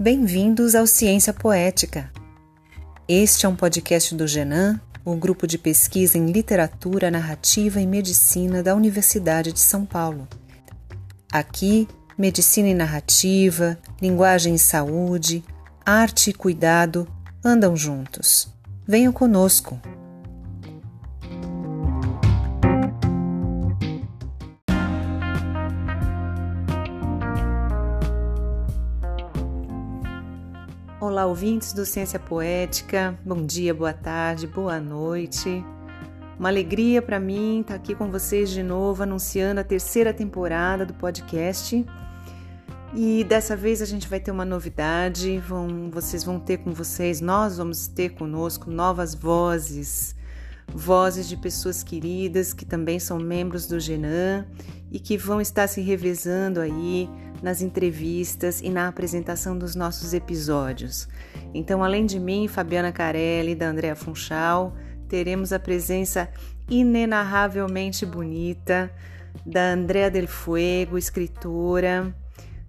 Bem-vindos ao Ciência Poética. Este é um podcast do Genan, o grupo de pesquisa em literatura, narrativa e medicina da Universidade de São Paulo. Aqui, medicina e narrativa, linguagem e saúde, arte e cuidado andam juntos. Venham conosco. Olá, ouvintes do Ciência Poética. Bom dia, boa tarde, boa noite. Uma alegria para mim estar aqui com vocês de novo, anunciando a terceira temporada do podcast. E dessa vez a gente vai ter uma novidade. Vão, vocês vão ter com vocês, nós vamos ter conosco novas vozes, vozes de pessoas queridas que também são membros do Genan e que vão estar se revezando aí nas entrevistas e na apresentação dos nossos episódios. Então, além de mim, Fabiana Carelli, da Andrea Funchal, teremos a presença inenarravelmente bonita da Andrea Del Fuego, escritora,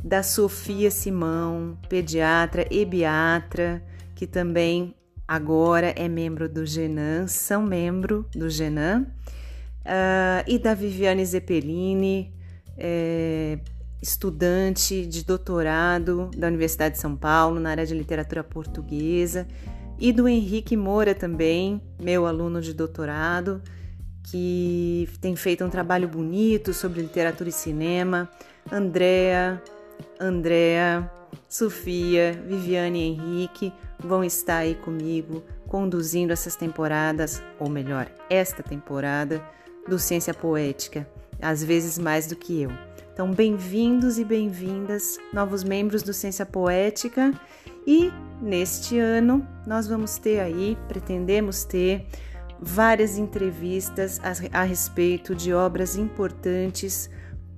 da Sofia Simão, pediatra e biatra, que também agora é membro do Genan, são membro do Genan, uh, e da Viviane Zeppelini, é, estudante de doutorado da Universidade de São Paulo na área de literatura portuguesa, e do Henrique Moura também, meu aluno de doutorado, que tem feito um trabalho bonito sobre literatura e cinema. Andréa, Andréa, Sofia, Viviane e Henrique vão estar aí comigo conduzindo essas temporadas, ou melhor, esta temporada do Ciência Poética, às vezes mais do que eu. Então, bem-vindos e bem-vindas, novos membros do Ciência Poética. E neste ano nós vamos ter aí, pretendemos ter várias entrevistas a, a respeito de obras importantes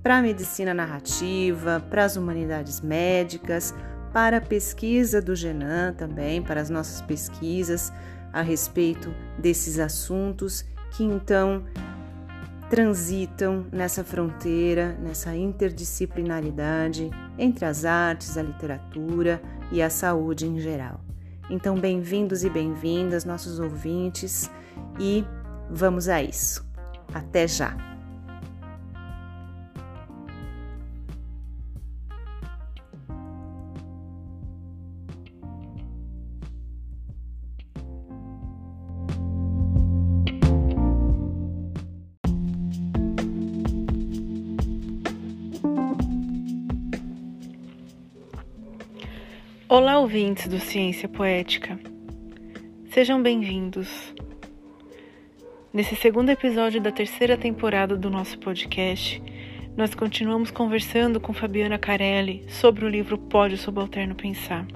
para a medicina narrativa, para as humanidades médicas, para a pesquisa do Genan também, para as nossas pesquisas a respeito desses assuntos que então transitam nessa fronteira, nessa interdisciplinaridade entre as artes, a literatura e a saúde em geral. Então, bem-vindos e bem-vindas, nossos ouvintes, e vamos a isso. Até já! Olá, ouvintes do Ciência Poética. Sejam bem-vindos. Nesse segundo episódio da terceira temporada do nosso podcast, nós continuamos conversando com Fabiana Carelli sobre o livro Pode o Subalterno Pensar.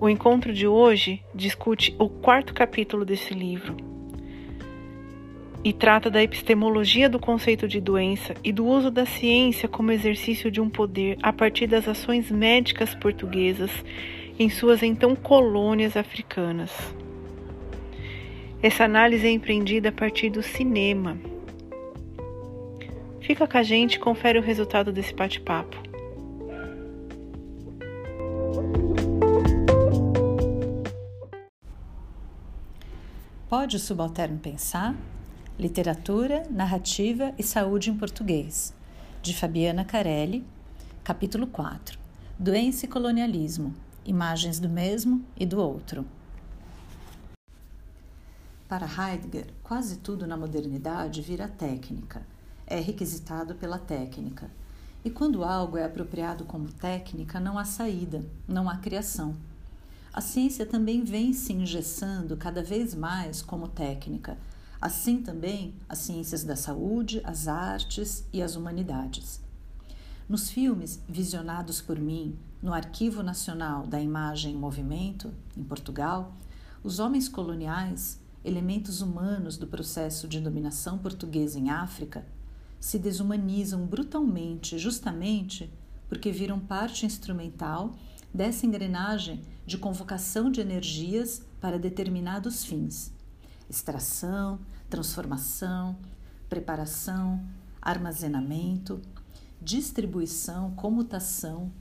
O encontro de hoje discute o quarto capítulo desse livro, e trata da epistemologia do conceito de doença e do uso da ciência como exercício de um poder a partir das ações médicas portuguesas em suas então colônias africanas. Essa análise é empreendida a partir do cinema. Fica com a gente e confere o resultado desse bate-papo. Pode o subalterno pensar? Literatura, Narrativa e Saúde em Português, de Fabiana Carelli, capítulo 4. Doença e colonialismo, imagens do mesmo e do outro. Para Heidegger, quase tudo na modernidade vira técnica, é requisitado pela técnica. E quando algo é apropriado como técnica, não há saída, não há criação. A ciência também vem se engessando cada vez mais como técnica assim também as ciências da saúde, as artes e as humanidades. Nos filmes visionados por mim no Arquivo Nacional da Imagem em Movimento, em Portugal, os homens coloniais, elementos humanos do processo de dominação portuguesa em África, se desumanizam brutalmente, justamente porque viram parte instrumental dessa engrenagem de convocação de energias para determinados fins extração, transformação, preparação, armazenamento, distribuição, comutação,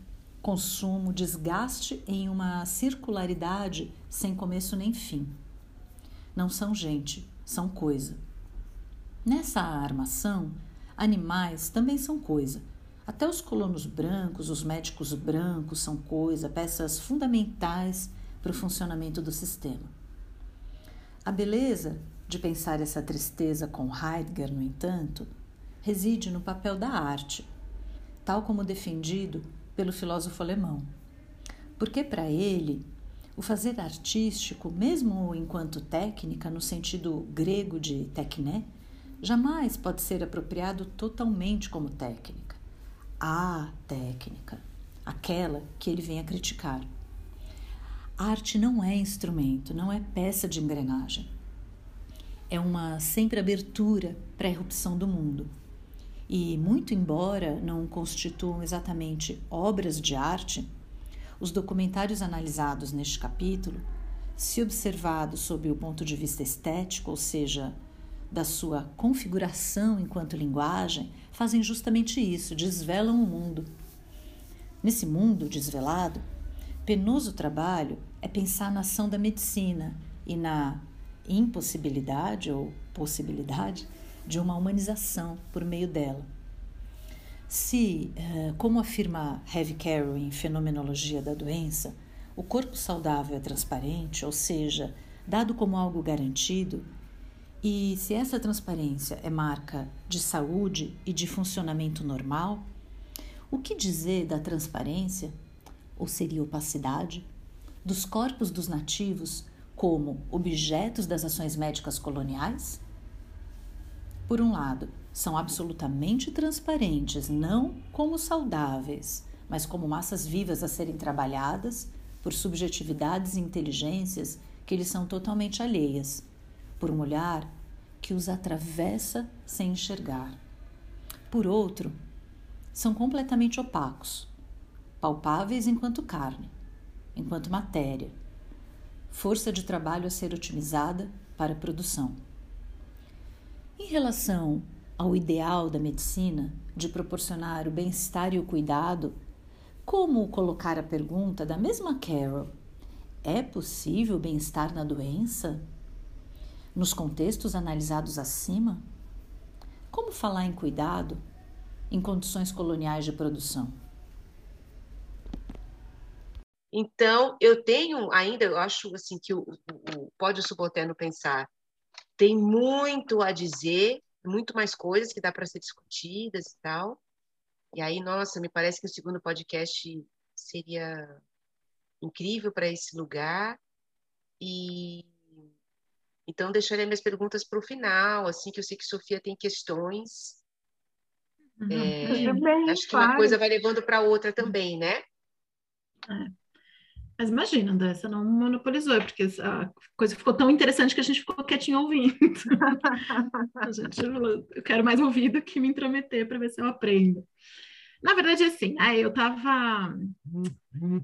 consumo, desgaste em uma circularidade sem começo nem fim. Não são gente, são coisa. Nessa armação, animais também são coisa. Até os colonos brancos, os médicos brancos são coisa, peças fundamentais para o funcionamento do sistema. A beleza de pensar essa tristeza com Heidegger, no entanto, reside no papel da arte, tal como defendido pelo filósofo alemão. Porque para ele, o fazer artístico, mesmo enquanto técnica, no sentido grego de techné, jamais pode ser apropriado totalmente como técnica. A técnica, aquela que ele vem a criticar. Arte não é instrumento, não é peça de engrenagem. É uma sempre abertura para a erupção do mundo e, muito embora não constituam exatamente obras de arte, os documentários analisados neste capítulo, se observados sob o ponto de vista estético, ou seja, da sua configuração enquanto linguagem, fazem justamente isso, desvelam o mundo. Nesse mundo desvelado, penoso trabalho é pensar na ação da medicina e na impossibilidade ou possibilidade de uma humanização por meio dela. Se, eh, como afirma Heavy Carroll em Fenomenologia da Doença, o corpo saudável é transparente, ou seja, dado como algo garantido, e se essa transparência é marca de saúde e de funcionamento normal, o que dizer da transparência, ou seria opacidade, dos corpos dos nativos como objetos das ações médicas coloniais? Por um lado, são absolutamente transparentes, não como saudáveis, mas como massas vivas a serem trabalhadas por subjetividades e inteligências que lhes são totalmente alheias, por um olhar que os atravessa sem enxergar. Por outro, são completamente opacos, palpáveis enquanto carne, enquanto matéria, força de trabalho a ser otimizada para a produção. Em relação ao ideal da medicina de proporcionar o bem-estar e o cuidado, como colocar a pergunta da mesma Carol: é possível bem-estar na doença? Nos contextos analisados acima? Como falar em cuidado em condições coloniais de produção? Então, eu tenho ainda, eu acho assim que o, o, o pode o subalterno pensar tem muito a dizer, muito mais coisas que dá para ser discutidas e tal. E aí, nossa, me parece que o segundo podcast seria incrível para esse lugar. E então deixarei minhas perguntas para o final, assim que eu sei que Sofia tem questões. Uhum. É, acho que uma coisa vai levando para outra também, né? É. Mas imagina, André, você não monopolizou, porque a coisa ficou tão interessante que a gente ficou quietinho ouvindo. a gente falou, eu quero mais ouvido que me intrometer para ver se eu aprendo. Na verdade, assim, aí eu estava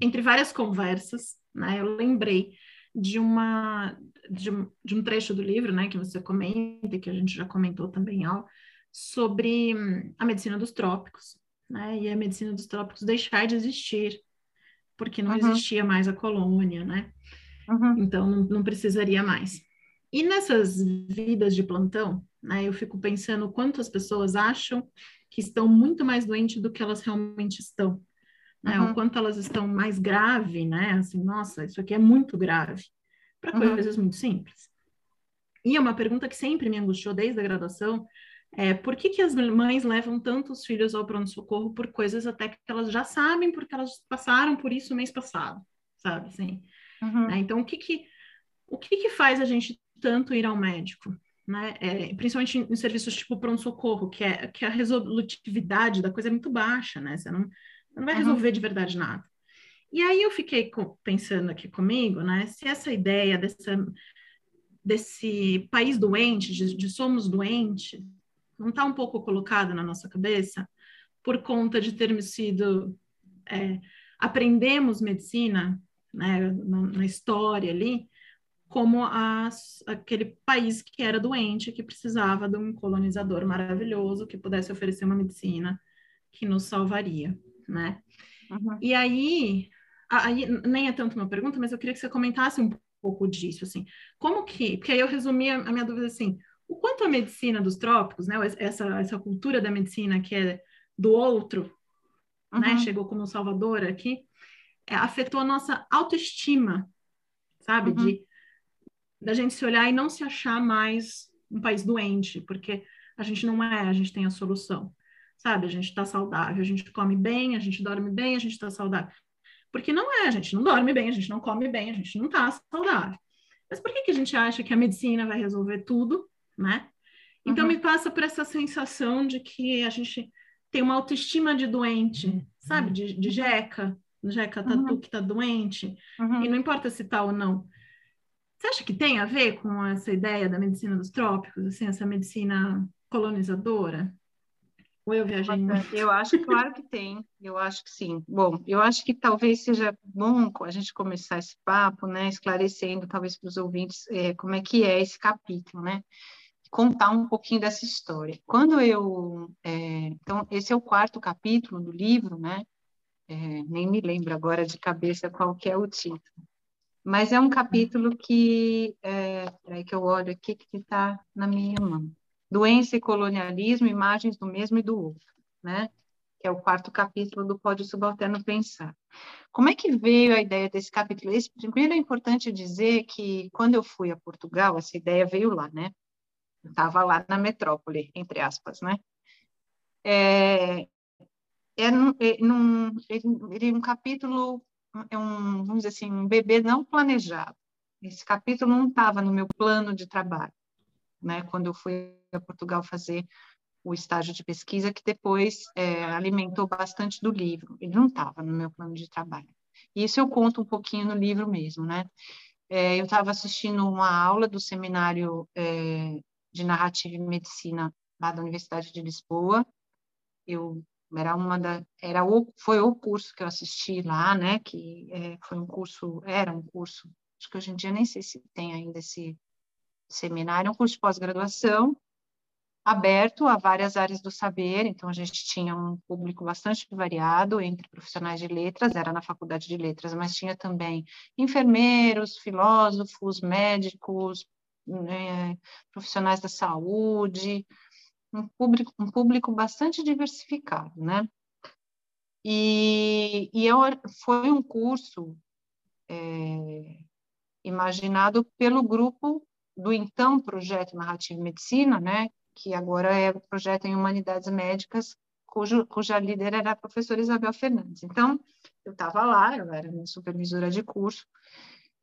entre várias conversas, né? Eu lembrei de uma de um, de um trecho do livro, né, que você comenta, que a gente já comentou também, ó, sobre a medicina dos trópicos, né? E a medicina dos trópicos deixar de existir porque não uhum. existia mais a colônia, né? Uhum. Então não, não, precisaria mais. E nessas vidas de plantão, né, eu fico pensando quanto as pessoas acham que estão muito mais doentes do que elas realmente estão. Né? Uhum. O quanto elas estão mais grave, né? Assim, nossa, isso aqui é muito grave. Para uhum. coisas muito simples. E é uma pergunta que sempre me angustiou desde a graduação, é, por que, que as mães levam tantos filhos ao pronto-socorro por coisas até que elas já sabem, porque elas passaram por isso mês passado, sabe? Assim, uhum. né? Então, o que que, o que que faz a gente tanto ir ao médico? Né? É, principalmente em, em, serviços tipo pronto-socorro, que, é, que a resolutividade da coisa é muito baixa, né? Você não, não vai uhum. resolver de verdade nada. E aí eu fiquei pensando aqui comigo, né? Se essa ideia dessa, desse país doente, de, de somos doentes, não está um pouco colocado na nossa cabeça por conta de termos sido é, aprendemos medicina né, na, na, história ali como as, aquele país que era doente que precisava de um colonizador maravilhoso que pudesse oferecer uma medicina que nos salvaria, né? Uhum. E aí, aí, nem é tanto uma pergunta, mas eu queria que você comentasse um pouco disso, assim, como que, porque aí eu resumi a, a minha dúvida assim, o quanto a medicina dos trópicos, né, essa, essa cultura da medicina que é do outro, né, uhum. né, chegou como salvador aqui, é, afetou a nossa autoestima, sabe, uhum. de da gente se olhar e não se achar mais um país doente, porque a gente não é, a gente tem a solução, sabe? A gente está saudável, a gente come bem, a gente dorme bem, a gente está saudável. Porque não é, a gente não dorme bem, a gente não come bem, a gente não está saudável. Mas por que, que a gente acha que a medicina vai resolver tudo, né? Então uhum. me passa por essa sensação de que a gente tem uma autoestima de doente, uhum. sabe? De, de jeca, jeca tatu uhum. que tá doente, uhum. e não importa se tá ou não. Você acha que tem a ver com essa ideia da medicina dos trópicos, assim, essa medicina colonizadora? Ou eu viajei muito? Eu acho, claro que tem, eu acho que sim. Bom, eu acho que talvez seja bom a gente começar esse papo, né, esclarecendo talvez para os ouvintes é, como é que é esse capítulo, né? Contar um pouquinho dessa história. Quando eu, é, então esse é o quarto capítulo do livro, né? É, nem me lembro agora de cabeça qual que é o título. Mas é um capítulo que, é, peraí que eu olho aqui, que está na minha mão. Doença e colonialismo, imagens do mesmo e do outro, né? Que é o quarto capítulo do Pode Subalterno Pensar. Como é que veio a ideia desse capítulo? Esse, primeiro é importante dizer que quando eu fui a Portugal, essa ideia veio lá, né? Estava lá na metrópole, entre aspas, né? É, é, num, é, num, ele, é um capítulo, é um, vamos dizer assim, um bebê não planejado. Esse capítulo não estava no meu plano de trabalho né, quando eu fui a Portugal fazer o estágio de pesquisa, que depois é, alimentou bastante do livro. Ele não estava no meu plano de trabalho. E isso eu conto um pouquinho no livro mesmo, né? É, eu estava assistindo uma aula do seminário é, de narrativa e medicina lá da Universidade de Lisboa. Eu era uma da era o foi o curso que eu assisti lá, né? Que é, foi um curso era um curso acho que hoje em dia nem sei se tem ainda esse seminário, é um curso de pós-graduação aberto a várias áreas do saber, então a gente tinha um público bastante variado entre profissionais de letras, era na faculdade de letras, mas tinha também enfermeiros, filósofos, médicos, né, profissionais da saúde, um público, um público bastante diversificado, né? E, e eu, foi um curso é, imaginado pelo grupo do então projeto Narrativa e Medicina, né, que agora é o projeto em Humanidades Médicas, cujo, cuja líder era a professora Isabel Fernandes. Então, eu estava lá, eu era minha supervisora de curso,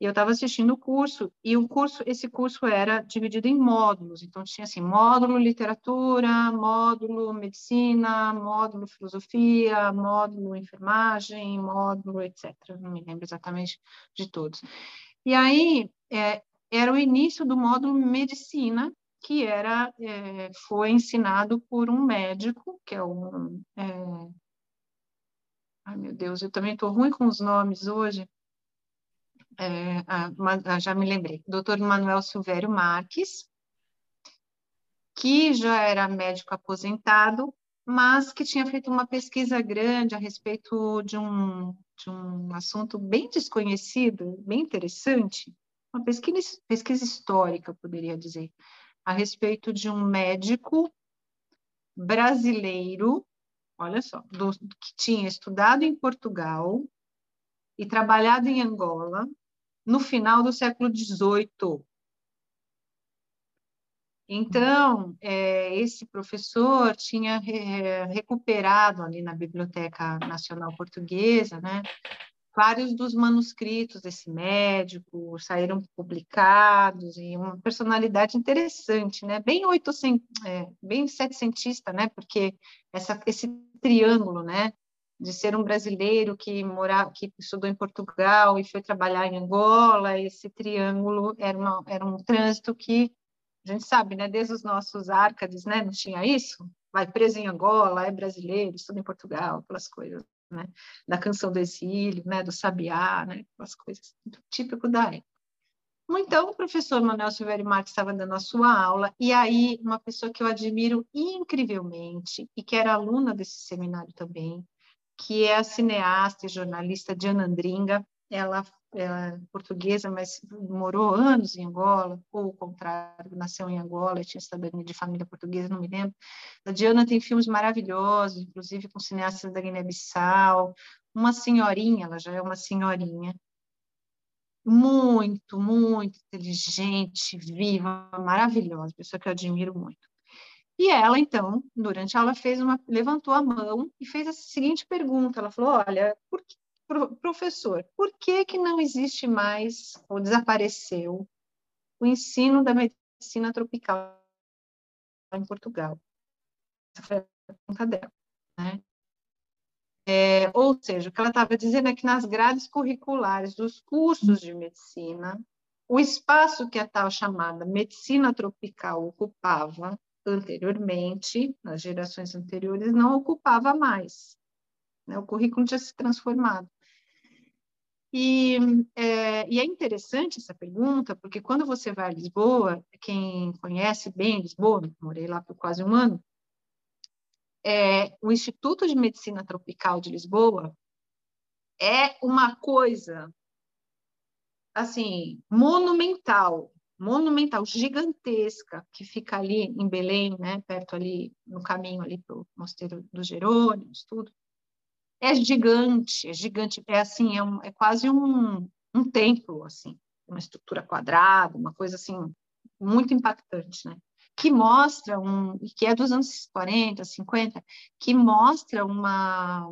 e eu estava assistindo o curso, e o curso, esse curso era dividido em módulos, então tinha assim, módulo literatura, módulo medicina, módulo filosofia, módulo enfermagem, módulo etc. Não me lembro exatamente de todos. E aí, é, era o início do módulo medicina, que era é, foi ensinado por um médico, que é um... É... Ai, meu Deus, eu também estou ruim com os nomes hoje. É, ah, já me lembrei. Dr. Manuel Silvério Marques, que já era médico aposentado, mas que tinha feito uma pesquisa grande a respeito de um, de um assunto bem desconhecido, bem interessante, uma pesquisa, pesquisa histórica, poderia dizer, a respeito de um médico brasileiro, olha só, do, que tinha estudado em Portugal e trabalhado em Angola no final do século XVIII. Então, é, esse professor tinha re, recuperado ali na Biblioteca Nacional Portuguesa, né, vários dos manuscritos desse médico saíram publicados e uma personalidade interessante, né? Bem oitocent... É, bem setecentista, né? Porque essa, esse triângulo, né? De ser um brasileiro que morava, que estudou em Portugal e foi trabalhar em Angola, esse triângulo era, uma, era um trânsito que a gente sabe, né? Desde os nossos árcades, né? Não tinha isso. Vai preso em Angola, é brasileiro, estuda em Portugal, aquelas coisas né? da canção do exílio, né? do sabiá, né? aquelas coisas típico da época. Então, o professor Manuel Silveira Marques estava dando a sua aula, e aí uma pessoa que eu admiro incrivelmente, e que era aluna desse seminário também, que é a cineasta e jornalista Diana Andringa. Ela é portuguesa, mas morou anos em Angola, ou o contrário, nasceu em Angola, tinha cidadania de família portuguesa, não me lembro. A Diana tem filmes maravilhosos, inclusive com cineastas da Guiné-Bissau, uma senhorinha, ela já é uma senhorinha, muito, muito inteligente, viva, maravilhosa, pessoa que eu admiro muito. E ela, então, durante a aula, fez uma, levantou a mão e fez a seguinte pergunta. Ela falou: Olha, por que, professor, por que, que não existe mais, ou desapareceu, o ensino da medicina tropical em Portugal? Essa foi a pergunta dela. Né? É, ou seja, o que ela estava dizendo é que nas grades curriculares dos cursos de medicina, o espaço que a tal chamada medicina tropical ocupava anteriormente, nas gerações anteriores, não ocupava mais. Né? O currículo tinha se transformado. E é, e é, interessante essa pergunta, porque quando você vai a Lisboa, quem conhece bem Lisboa, morei lá por quase um ano, é, o Instituto de Medicina Tropical de Lisboa é uma coisa assim monumental monumental, gigantesca, que fica ali em Belém, né, perto ali, no caminho ali para o Mosteiro dos Jerônimos, tudo. É gigante, é gigante, é assim, é, um, é quase um, um templo, assim, uma estrutura quadrada, uma coisa assim, muito impactante, né? Que mostra um, que é dos anos 40, 50, que mostra uma,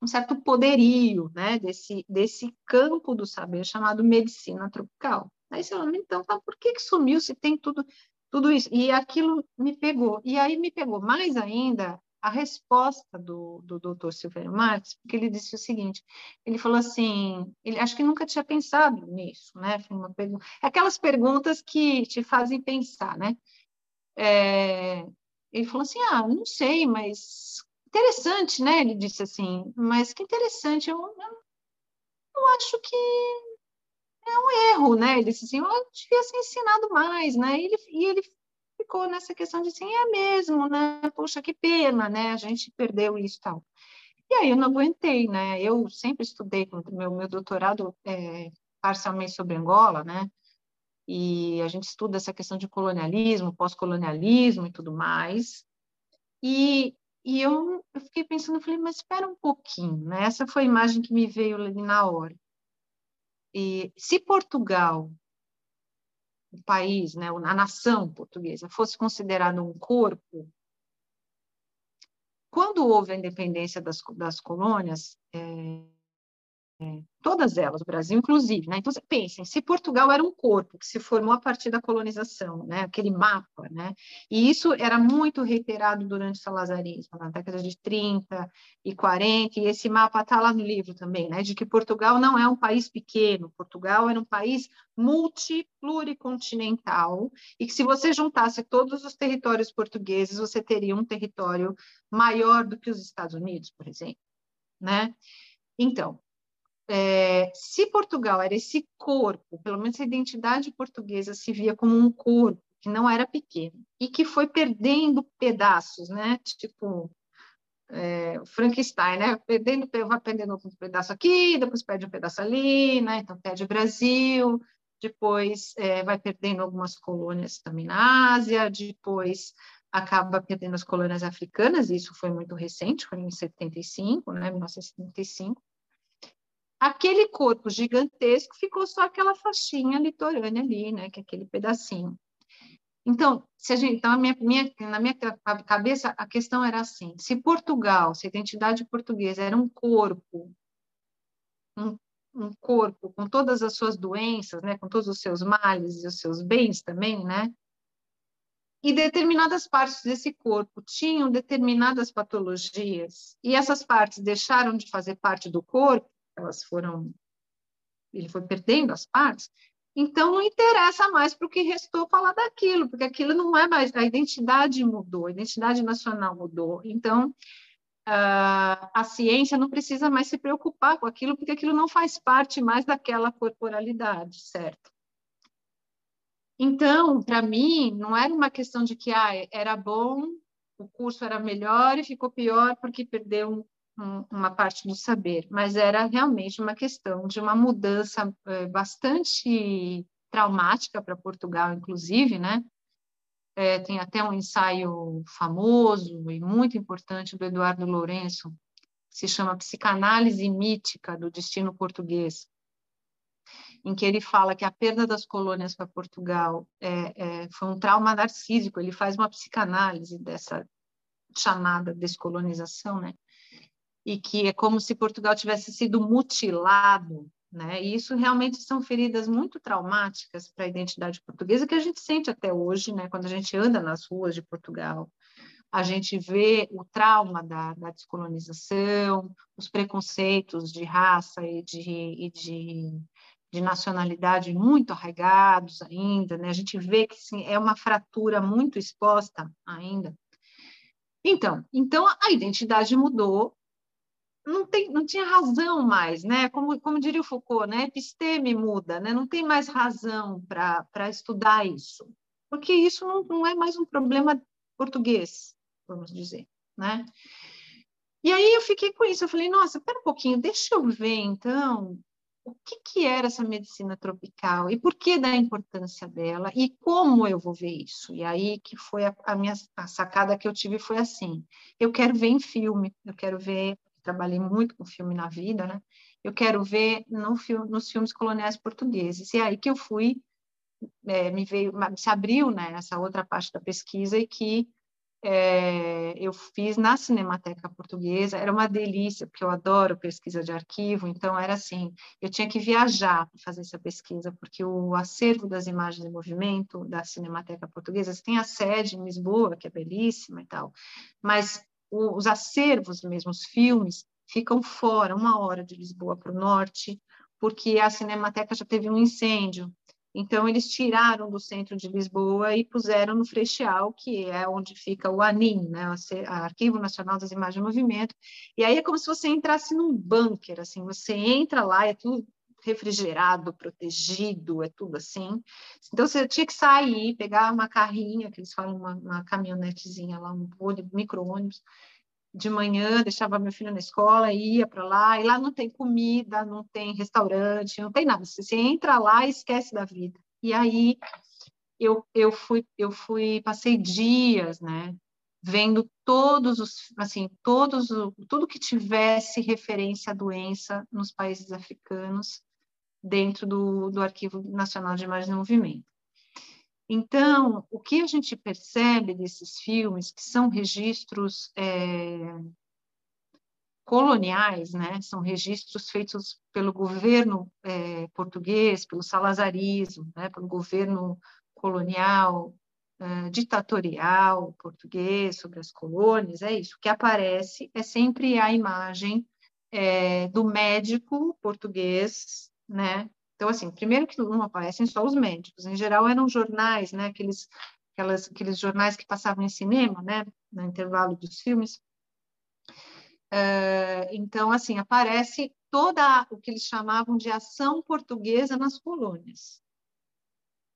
um certo poderio, né, desse, desse campo do saber chamado medicina tropical. Aí você fala, então, tá, por que, que sumiu se tem tudo, tudo isso? E aquilo me pegou. E aí me pegou mais ainda a resposta do, do doutor Silvério Marques, porque ele disse o seguinte, ele falou assim, ele acho que nunca tinha pensado nisso, né? Foi uma pergunta, aquelas perguntas que te fazem pensar, né? É, ele falou assim, ah, não sei, mas interessante, né? Ele disse assim, mas que interessante, eu, eu, eu acho que é um erro, né? Ele disse assim, eu devia ser ensinado mais, né? E ele, e ele ficou nessa questão de assim, é mesmo, né? Poxa, que pena, né? A gente perdeu isso e tal. E aí eu não aguentei, né? Eu sempre estudei, meu, meu doutorado é parcialmente sobre Angola, né? E a gente estuda essa questão de colonialismo, pós-colonialismo e tudo mais. E, e eu, eu fiquei pensando, falei, mas espera um pouquinho, né? Essa foi a imagem que me veio ali na hora. E se Portugal, o país, né, a nação portuguesa, fosse considerado um corpo, quando houve a independência das, das colônias, é, todas elas, o Brasil inclusive, né? Então, pensem, se Portugal era um corpo que se formou a partir da colonização, né? Aquele mapa, né? E isso era muito reiterado durante o salazarismo, na década de 30 e 40, e esse mapa está lá no livro também, né? De que Portugal não é um país pequeno, Portugal era um país multipluricontinental, e que se você juntasse todos os territórios portugueses, você teria um território maior do que os Estados Unidos, por exemplo, né? Então, é, se Portugal era esse corpo, pelo menos a identidade portuguesa se via como um corpo que não era pequeno e que foi perdendo pedaços, né? Tipo é, Frankenstein, né? Perdendo, vai perdendo um pedaço aqui, depois perde um pedaço ali, né? Então perde o Brasil, depois é, vai perdendo algumas colônias também na Ásia, depois acaba perdendo as colônias africanas, e isso foi muito recente, foi em 75, né? 1975 aquele corpo gigantesco ficou só aquela faixinha litorânea ali, né, que é aquele pedacinho. Então, se a gente, então a minha, minha, na minha cabeça a questão era assim: se Portugal, se a identidade portuguesa era um corpo, um, um corpo com todas as suas doenças, né, com todos os seus males e os seus bens também, né, e determinadas partes desse corpo tinham determinadas patologias, e essas partes deixaram de fazer parte do corpo, elas foram, ele foi perdendo as partes, então não interessa mais para o que restou falar daquilo, porque aquilo não é mais, a identidade mudou, a identidade nacional mudou, então Uh, a ciência não precisa mais se preocupar com aquilo, porque aquilo não faz parte mais daquela corporalidade, certo? Então, para mim, não era uma questão de que ah, era bom, o curso era melhor e ficou pior porque perdeu uma parte do saber, mas era realmente uma questão de uma mudança é, bastante traumática para Portugal, inclusive, né? É, tem até um ensaio famoso e muito importante do Eduardo Lourenço, que se chama Psicanálise Mítica do Destino Português, em que ele fala que a perda das colônias para Portugal é, é, foi um trauma narcísico. Ele faz uma psicanálise dessa chamada descolonização, né? E que é como se Portugal tivesse sido mutilado né? E isso realmente são feridas muito traumáticas para a identidade portuguesa que a gente sente até hoje, né? Quando a gente anda nas ruas de Portugal, a gente vê o trauma da, da descolonização, os preconceitos de raça e de, e de, de nacionalidade muito arraigados ainda, né? A gente vê que sim, é uma fratura muito exposta ainda. Então, então a identidade mudou não, tem, não tinha razão mais, né? Como, como diria o Foucault, né? Episteme muda, né? Não tem mais razão para estudar isso, porque isso não, não é mais um problema português, vamos dizer, né? E aí eu fiquei com isso, eu falei, nossa, pera um pouquinho, deixa eu ver, então, o que, que era essa medicina tropical e por que da importância dela e como eu vou ver isso. E aí que foi a, a minha a sacada que eu tive foi assim, eu quero ver em filme, eu quero ver trabalhei muito com filme na vida, né? Eu quero ver no filme, nos filmes coloniais portugueses. E é aí que eu fui, é, me veio, se abriu, né, essa outra parte da pesquisa e que é, eu fiz na Cinemateca Portuguesa. Era uma delícia, porque eu adoro pesquisa de arquivo. Então era assim, eu tinha que viajar para fazer essa pesquisa, porque o acervo das imagens em movimento da Cinemateca Portuguesa tem a sede em Lisboa, que é belíssima e tal, mas os acervos mesmo, os filmes, ficam fora, uma hora de Lisboa para o norte, porque a Cinemateca já teve um incêndio. Então, eles tiraram do centro de Lisboa e puseram no Freixal, que é onde fica o ANIM, né? o Arquivo Nacional das Imagens em Movimento. E aí é como se você entrasse num bunker, assim, você entra lá, é tudo refrigerado, protegido, é tudo assim. Então, você tinha que sair, pegar uma carrinha, que eles falam uma, uma caminhonetezinha lá, um micro-ônibus, de manhã, deixava meu filho na escola, ia para lá, e lá não tem comida, não tem restaurante, não tem nada. Você, você entra lá e esquece da vida. E aí eu, eu fui, eu fui, passei dias, né, vendo todos os, assim, todos, tudo que tivesse referência à doença nos países africanos, dentro do, do Arquivo Nacional de Imagens em Movimento. Então, o que a gente percebe desses filmes, que são registros é, coloniais, né? são registros feitos pelo governo é, português, pelo salazarismo, né? pelo governo colonial, é, ditatorial português sobre as colônias, é isso. O que aparece é sempre a imagem é, do médico português né? Então, assim, primeiro que não aparecem só os médicos, em geral eram jornais, né? Aqueles, aquelas, aqueles jornais que passavam em cinema, né? No intervalo dos filmes. Uh, então, assim, aparece toda o que eles chamavam de ação portuguesa nas colônias.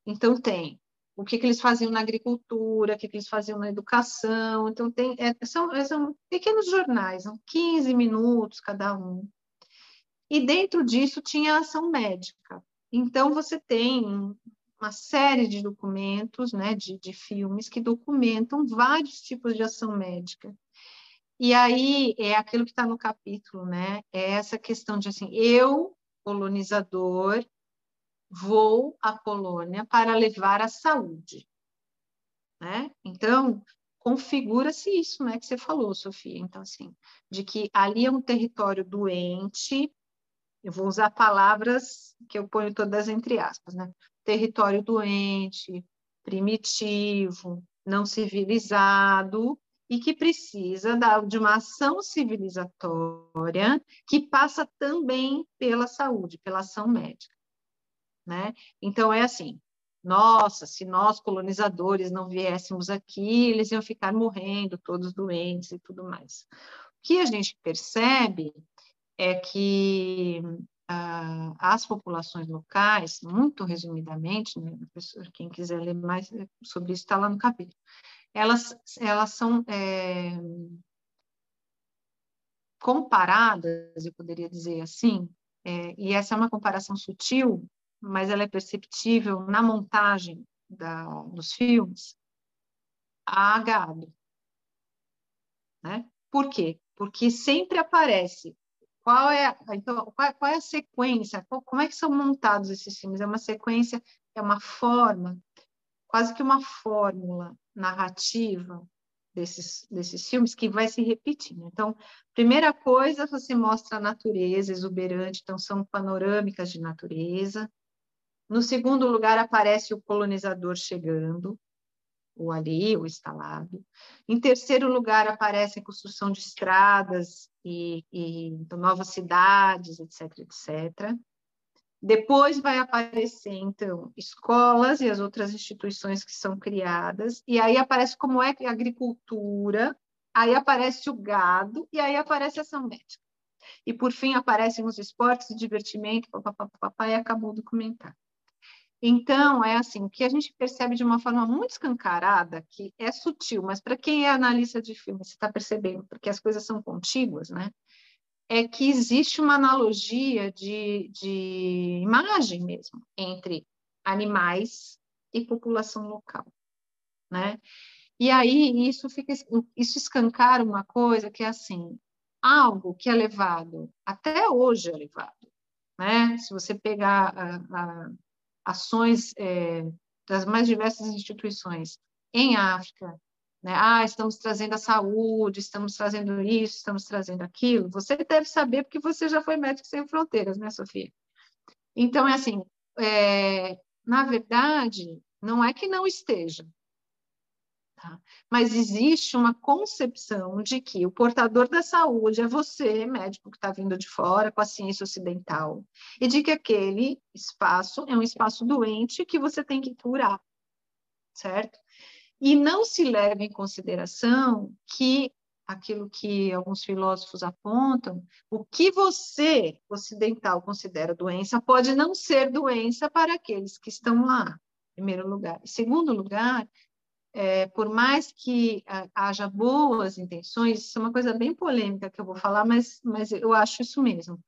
Então, tem o que, que eles faziam na agricultura, o que, que eles faziam na educação. Então, tem, é, são, são pequenos jornais, são 15 minutos cada um e dentro disso tinha ação médica. Então, você tem uma série de documentos, né, de, de filmes que documentam vários tipos de ação médica. E aí é aquilo que está no capítulo, né? É essa questão de assim, eu, colonizador, vou à colônia para levar a saúde, né? Então, configura-se isso, né, que você falou, Sofia. Então, assim, de que ali é um território doente, eu vou usar palavras que eu ponho todas entre aspas, né? Território doente, primitivo, não civilizado e que precisa de uma ação civilizatória que passa também pela saúde, pela ação médica, né? Então é assim, nossa, se nós colonizadores não viéssemos aqui, eles iam ficar morrendo, todos doentes e tudo mais. O que a gente percebe é que ah, as populações locais, muito resumidamente, né, quem quiser ler mais sobre isso está lá no capítulo, elas, elas são é, comparadas, eu poderia dizer assim, é, e essa é uma comparação sutil, mas ela é perceptível na montagem da, dos filmes, a gado. Né? Por quê? Porque sempre aparece qual é, então, qual, qual é a sequência, qual, como é que são montados esses filmes? É uma sequência, é uma forma, quase que uma fórmula narrativa desses, desses filmes que vai se repetindo. Então, primeira coisa, você mostra a natureza exuberante, então são panorâmicas de natureza. No segundo lugar, aparece o colonizador chegando, o ali, o instalado. Em terceiro lugar, aparece a construção de estradas e, e então, novas cidades, etc., etc. Depois vai aparecer, então, escolas e as outras instituições que são criadas, e aí aparece como é a agricultura, aí aparece o gado, e aí aparece a ação médica. E, por fim, aparecem os esportes, divertimento, papapá, e acabou o documentário. Então, é assim, que a gente percebe de uma forma muito escancarada, que é sutil, mas para quem é analista de filme, você está percebendo, porque as coisas são contíguas, né? é que existe uma analogia de, de imagem mesmo entre animais e população local, né? E aí isso fica isso escancara uma coisa que é assim, algo que é levado até hoje é levado, né? Se você pegar a, a, ações é, das mais diversas instituições em África, né? Ah, estamos trazendo a saúde, estamos trazendo isso, estamos trazendo aquilo. Você deve saber porque você já foi médico sem fronteiras, né, Sofia? Então, é assim, é, na verdade, não é que não esteja, tá? mas existe uma concepção de que o portador da saúde é você, médico que está vindo de fora, com a ciência ocidental, e de que aquele espaço é um espaço doente que você tem que curar, certo? E não se leva em consideração que aquilo que alguns filósofos apontam, o que você, ocidental, considera doença, pode não ser doença para aqueles que estão lá, em primeiro lugar. Em segundo lugar, é, por mais que haja boas intenções, isso é uma coisa bem polêmica que eu vou falar, mas, mas eu acho isso mesmo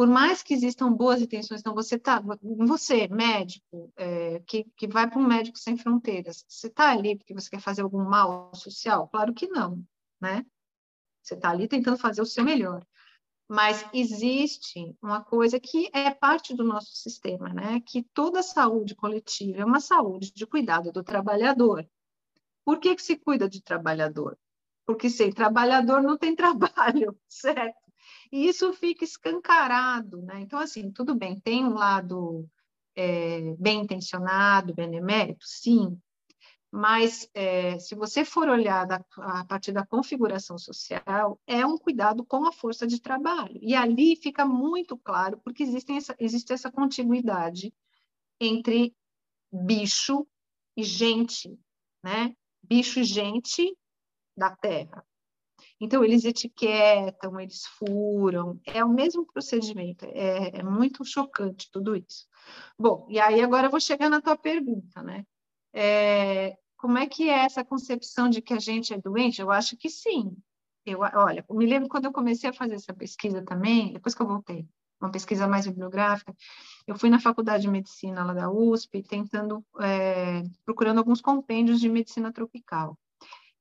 por mais que existam boas intenções, então você tá, você médico é, que, que vai para um médico sem fronteiras, você está ali porque você quer fazer algum mal social? Claro que não, né? Você está ali tentando fazer o seu melhor. Mas existe uma coisa que é parte do nosso sistema, né? Que toda saúde coletiva é uma saúde de cuidado do trabalhador. Por que, que se cuida de trabalhador? Porque sem trabalhador não tem trabalho, certo? E isso fica escancarado, né? Então, assim, tudo bem, tem um lado é, bem intencionado, benemérito, sim, mas é, se você for olhar da, a partir da configuração social, é um cuidado com a força de trabalho. E ali fica muito claro, porque essa, existe essa contiguidade entre bicho e gente, né? Bicho e gente da terra. Então, eles etiquetam, eles furam, é o mesmo procedimento, é, é, muito chocante tudo isso. Bom, e aí agora eu vou chegar na tua pergunta, né? É, como é que é essa concepção de que a gente é doente? Eu acho que sim. Eu, olha, eu me lembro quando eu comecei a fazer essa pesquisa também, depois que eu voltei, uma pesquisa mais bibliográfica, eu fui na faculdade de medicina lá da USP, tentando, é, procurando alguns compêndios de medicina tropical.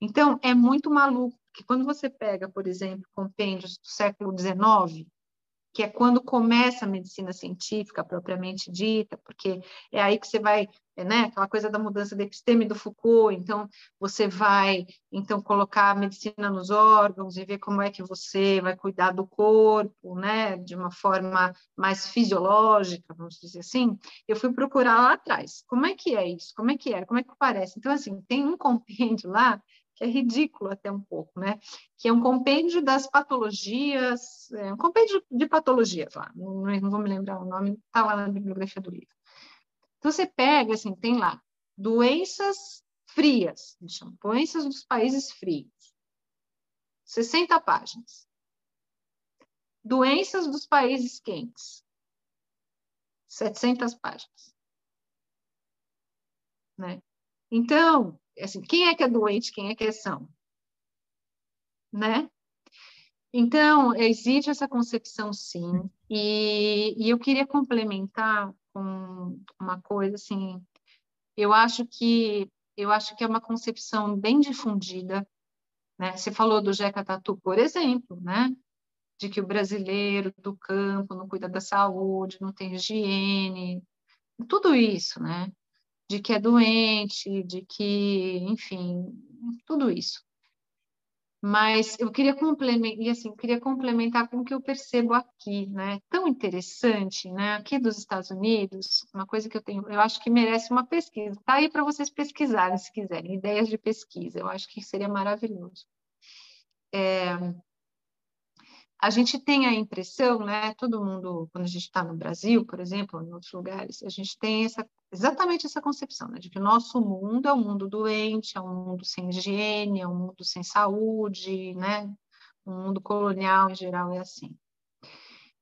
Então, é muito maluco que quando você pega, por exemplo, compêndios do século XIX, que é quando começa a medicina científica propriamente dita, porque é aí que você vai, né, aquela coisa da mudança da episteme do Foucault, então você vai então colocar a medicina nos órgãos e ver como é que você vai cuidar do corpo, né, de uma forma mais fisiológica, vamos dizer assim. Eu fui procurar lá atrás, como é que é isso? Como é que é? Como é que parece? Então assim, tem um compêndio lá que é ridículo até um pouco, né? Que é um compêndio das patologias, é um compêndio de patologias lá, não, não vou me lembrar o nome, está lá na bibliografia do livro. Então, você pega, assim, tem lá, doenças frias, chama, doenças dos países frios, 60 páginas. Doenças dos países quentes, 700 páginas. Né? Então, assim, quem é que é doente, quem é que é são? Né? Então, existe essa concepção, sim, e, e eu queria complementar com uma coisa, assim, eu acho que eu acho que é uma concepção bem difundida, né? Você falou do Jeca Tatu, por exemplo, né? De que o brasileiro do campo não cuida da saúde, não tem higiene, tudo isso, né? De que é doente, de que, enfim, tudo isso. Mas eu queria complementar, e assim, queria complementar com o que eu percebo aqui, né? Tão interessante, né? Aqui dos Estados Unidos, uma coisa que eu tenho, eu acho que merece uma pesquisa. Tá aí para vocês pesquisarem, se quiserem, ideias de pesquisa. Eu acho que seria maravilhoso. É, a gente tem a impressão, né? Todo mundo, quando a gente está no Brasil, por exemplo, em outros lugares, a gente tem essa, exatamente essa concepção, né? De que o nosso mundo é um mundo doente, é um mundo sem higiene, é um mundo sem saúde, né? O mundo colonial em geral é assim.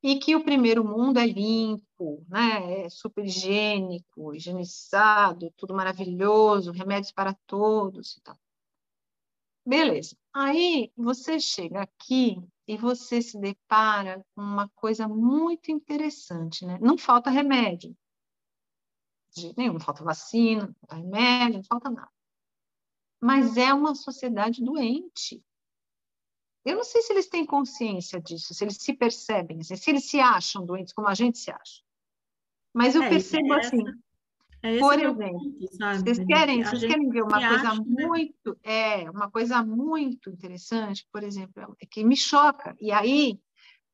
E que o primeiro mundo é limpo, né? É super higiênico, higienizado, tudo maravilhoso, remédios para todos e tal. Beleza. Aí você chega aqui e você se depara com uma coisa muito interessante, né? Não falta remédio. De jeito nenhum, não falta vacina, não falta remédio, não falta nada. Mas é uma sociedade doente. Eu não sei se eles têm consciência disso, se eles se percebem, assim, se eles se acham doentes como a gente se acha. Mas eu é, percebo assim, é Por exemplo, ponto, vocês querem, vocês querem ver uma coisa acha, né? muito, né? é, uma coisa muito interessante, por exemplo, é que me choca. E aí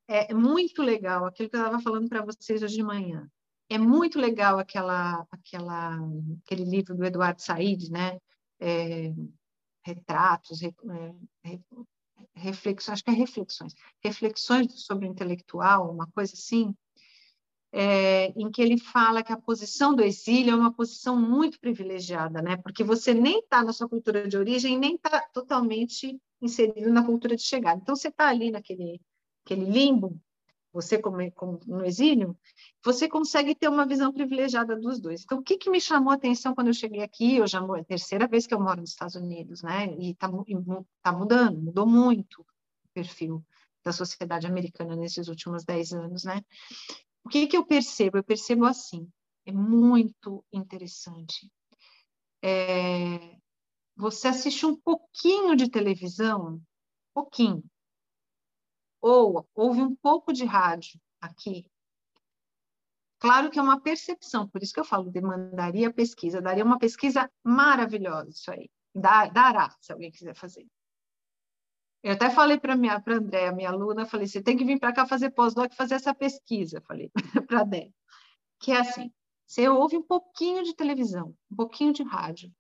é muito legal aquilo que eu estava falando para vocês hoje de manhã. É muito legal aquela, aquela, aquele livro do Eduardo Said, né? É, retratos, re, é, reflexões, acho que é reflexões, reflexões sobre o intelectual, uma coisa assim é, em que ele fala que a posição do exílio é uma posição muito privilegiada, né? Porque você nem está na sua cultura de origem, nem está totalmente inserido na cultura de chegada. Então, você está ali naquele aquele limbo, você como, como, no exílio, você consegue ter uma visão privilegiada dos dois. Então, o que, que me chamou a atenção quando eu cheguei aqui? Eu já é a terceira vez que eu moro nos Estados Unidos, né? E está tá mudando, mudou muito o perfil da sociedade americana nesses últimos dez anos, né? O que, que eu percebo? Eu percebo assim, é muito interessante. É, você assiste um pouquinho de televisão, pouquinho, ou ouve um pouco de rádio aqui. Claro que é uma percepção, por isso que eu falo, demandaria pesquisa, daria uma pesquisa maravilhosa isso aí. Dará, se alguém quiser fazer. Eu até falei para minha para André, minha aluna, falei: "Você tem que vir para cá fazer pós-doc, fazer essa pesquisa", falei para a. Que é assim, você ouve um pouquinho de televisão, um pouquinho de rádio.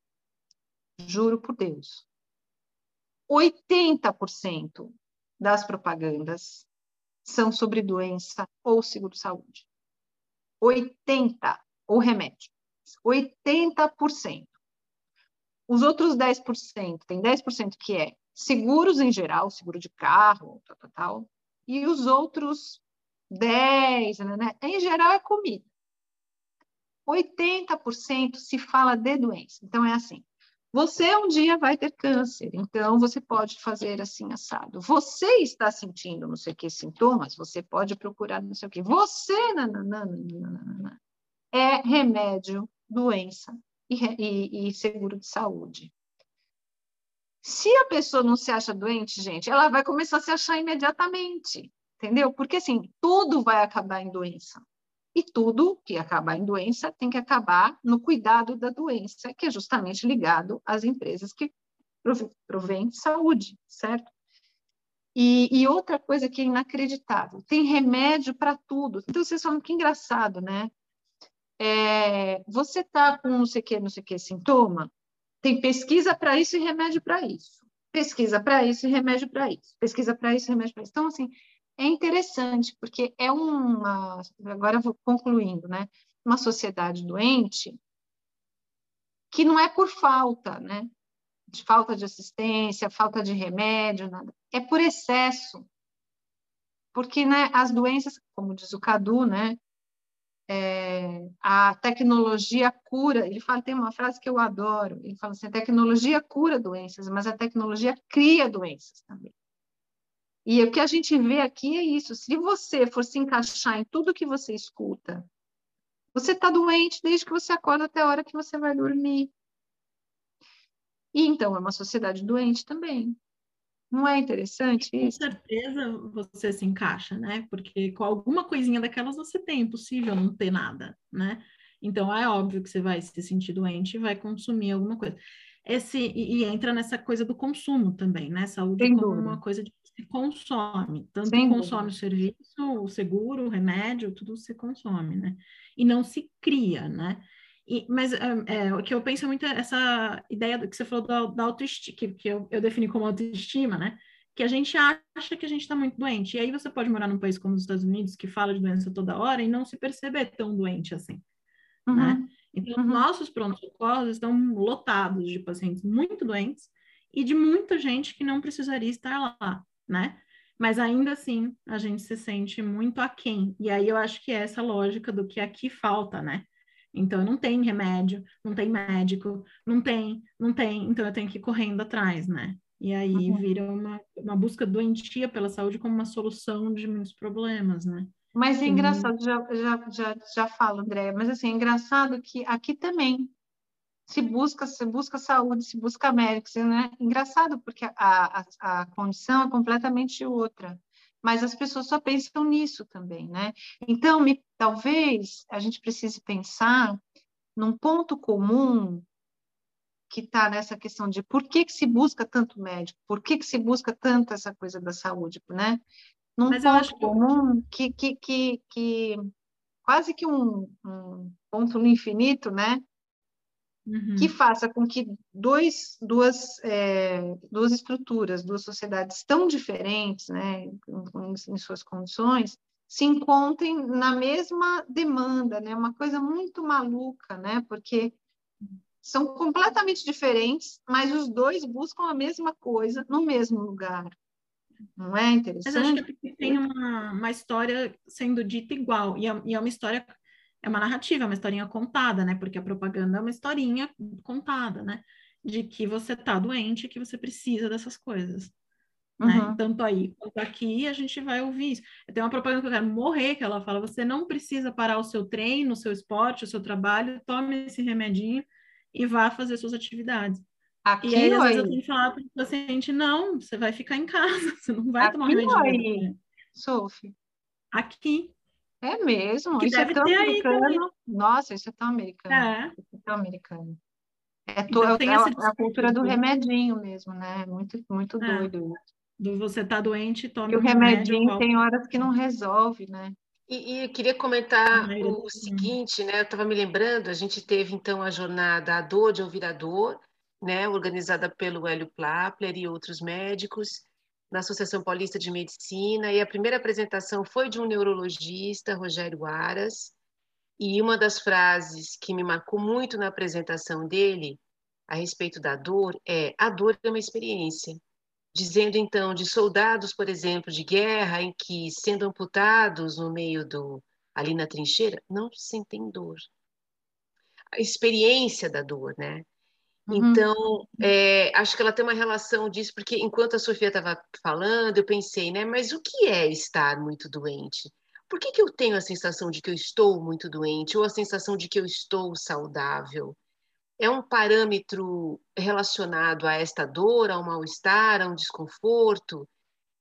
Juro por Deus. 80% das propagandas são sobre doença ou seguro-saúde. 80 ou remédio. 80%. Os outros 10%, tem 10% que é seguros em geral, seguro de carro, tal, tal, tal, e os outros 10, né, né? em geral é comida. 80% se fala de doença. Então é assim: você um dia vai ter câncer, então você pode fazer assim assado. Você está sentindo não sei que sintomas, você pode procurar não sei o que. Você nananana, é remédio, doença e, e, e seguro de saúde. Se a pessoa não se acha doente, gente, ela vai começar a se achar imediatamente, entendeu? Porque assim, tudo vai acabar em doença. E tudo que acabar em doença tem que acabar no cuidado da doença, que é justamente ligado às empresas que provêm saúde, certo? E, e, outra coisa que é inacreditável, tem remédio para tudo. Então, vocês falam que engraçado, né? É, você está com não sei o que, não sei o que sintoma, tem pesquisa para isso e remédio para isso. Pesquisa para isso e remédio para isso. Pesquisa para isso e remédio para isso. Então, assim, é interessante, porque é uma. Agora vou concluindo, né? Uma sociedade doente que não é por falta, né? De falta de assistência, falta de remédio, nada. É por excesso. Porque né, as doenças, como diz o Cadu, né? É, a tecnologia cura. Ele fala, tem uma frase que eu adoro. Ele fala assim: a tecnologia cura doenças, mas a tecnologia cria doenças também. E o que a gente vê aqui é isso. Se você for se encaixar em tudo que você escuta, você está doente desde que você acorda até a hora que você vai dormir. E então é uma sociedade doente também. Não é interessante isso? Com certeza você se encaixa, né? Porque com alguma coisinha daquelas você tem, impossível não ter nada, né? Então é óbvio que você vai se sentir doente e vai consumir alguma coisa. Esse, e, e entra nessa coisa do consumo também, né? Saúde Sem como dúvida. uma coisa de que se consome. Tanto Sem consome dúvida. o serviço, o seguro, o remédio, tudo se consome, né? E não se cria, né? E, mas é, é, o que eu penso muito é essa ideia do que você falou da, da autoestima, que, que eu, eu defini como autoestima, né? Que a gente acha que a gente está muito doente. E aí você pode morar num país como os Estados Unidos, que fala de doença toda hora, e não se perceber tão doente assim, uhum. né? Então, uhum. nossos prontos-socorros estão lotados de pacientes muito doentes e de muita gente que não precisaria estar lá, né? Mas ainda assim, a gente se sente muito aquém. E aí eu acho que é essa lógica do que aqui falta, né? Então, não tem remédio, não tem médico, não tem, não tem, então eu tenho que ir correndo atrás, né? E aí uhum. vira uma, uma busca doentia pela saúde como uma solução de muitos problemas, né? Mas é engraçado, já, já, já, já falo, André, mas assim, é engraçado que aqui também se busca, se busca saúde, se busca médicos, né? Engraçado, porque a, a, a condição é completamente outra mas as pessoas só pensam nisso também, né? Então, me, talvez a gente precise pensar num ponto comum que está nessa questão de por que, que se busca tanto médico, por que, que se busca tanto essa coisa da saúde, né? Num Mas ponto comum que, que, que, que quase que um, um ponto no infinito, né? Uhum. que faça com que dois, duas, é, duas estruturas, duas sociedades tão diferentes, né, em, em suas condições, se encontrem na mesma demanda, né? Uma coisa muito maluca, né? Porque são completamente diferentes, mas os dois buscam a mesma coisa no mesmo lugar. Não é interessante? Mas acho que tem uma, uma história sendo dita igual, e é, e é uma história é uma narrativa, é uma historinha contada, né? Porque a propaganda é uma historinha contada, né? De que você tá doente, que você precisa dessas coisas. Né? Uhum. Né? Tanto aí quanto aqui, a gente vai ouvir isso. Tem uma propaganda que eu quero morrer, que ela fala: você não precisa parar o seu treino, o seu esporte, o seu trabalho, tome esse remedinho e vá fazer suas atividades. Aqui, e aí, às vezes, eu tenho que falar para o paciente: não, você vai ficar em casa, você não vai aqui, tomar remédio. Sophie. Aqui. É mesmo? Que isso é tão americano. Nossa, isso é tão americano. É. Isso é tão americano. É, to, então, é, a, a cultura do remedinho mesmo, né? Muito, muito é. doido isso. Do você tá doente, toma e o remedinho tem horas que não resolve, né? E, e eu queria comentar o, o seguinte, né? Eu estava me lembrando, a gente teve então a jornada A Dor de Ouvir a Dor, né? Organizada pelo Hélio Plapler e outros médicos na Associação Paulista de Medicina, e a primeira apresentação foi de um neurologista, Rogério Aras, e uma das frases que me marcou muito na apresentação dele, a respeito da dor, é: a dor é uma experiência. Dizendo então de soldados, por exemplo, de guerra, em que, sendo amputados no meio do. ali na trincheira, não sentem dor. A experiência da dor, né? Uhum. Então, é, acho que ela tem uma relação disso, porque enquanto a Sofia estava falando, eu pensei, né? Mas o que é estar muito doente? Por que, que eu tenho a sensação de que eu estou muito doente ou a sensação de que eu estou saudável? É um parâmetro relacionado a esta dor, a um mal-estar, a um desconforto?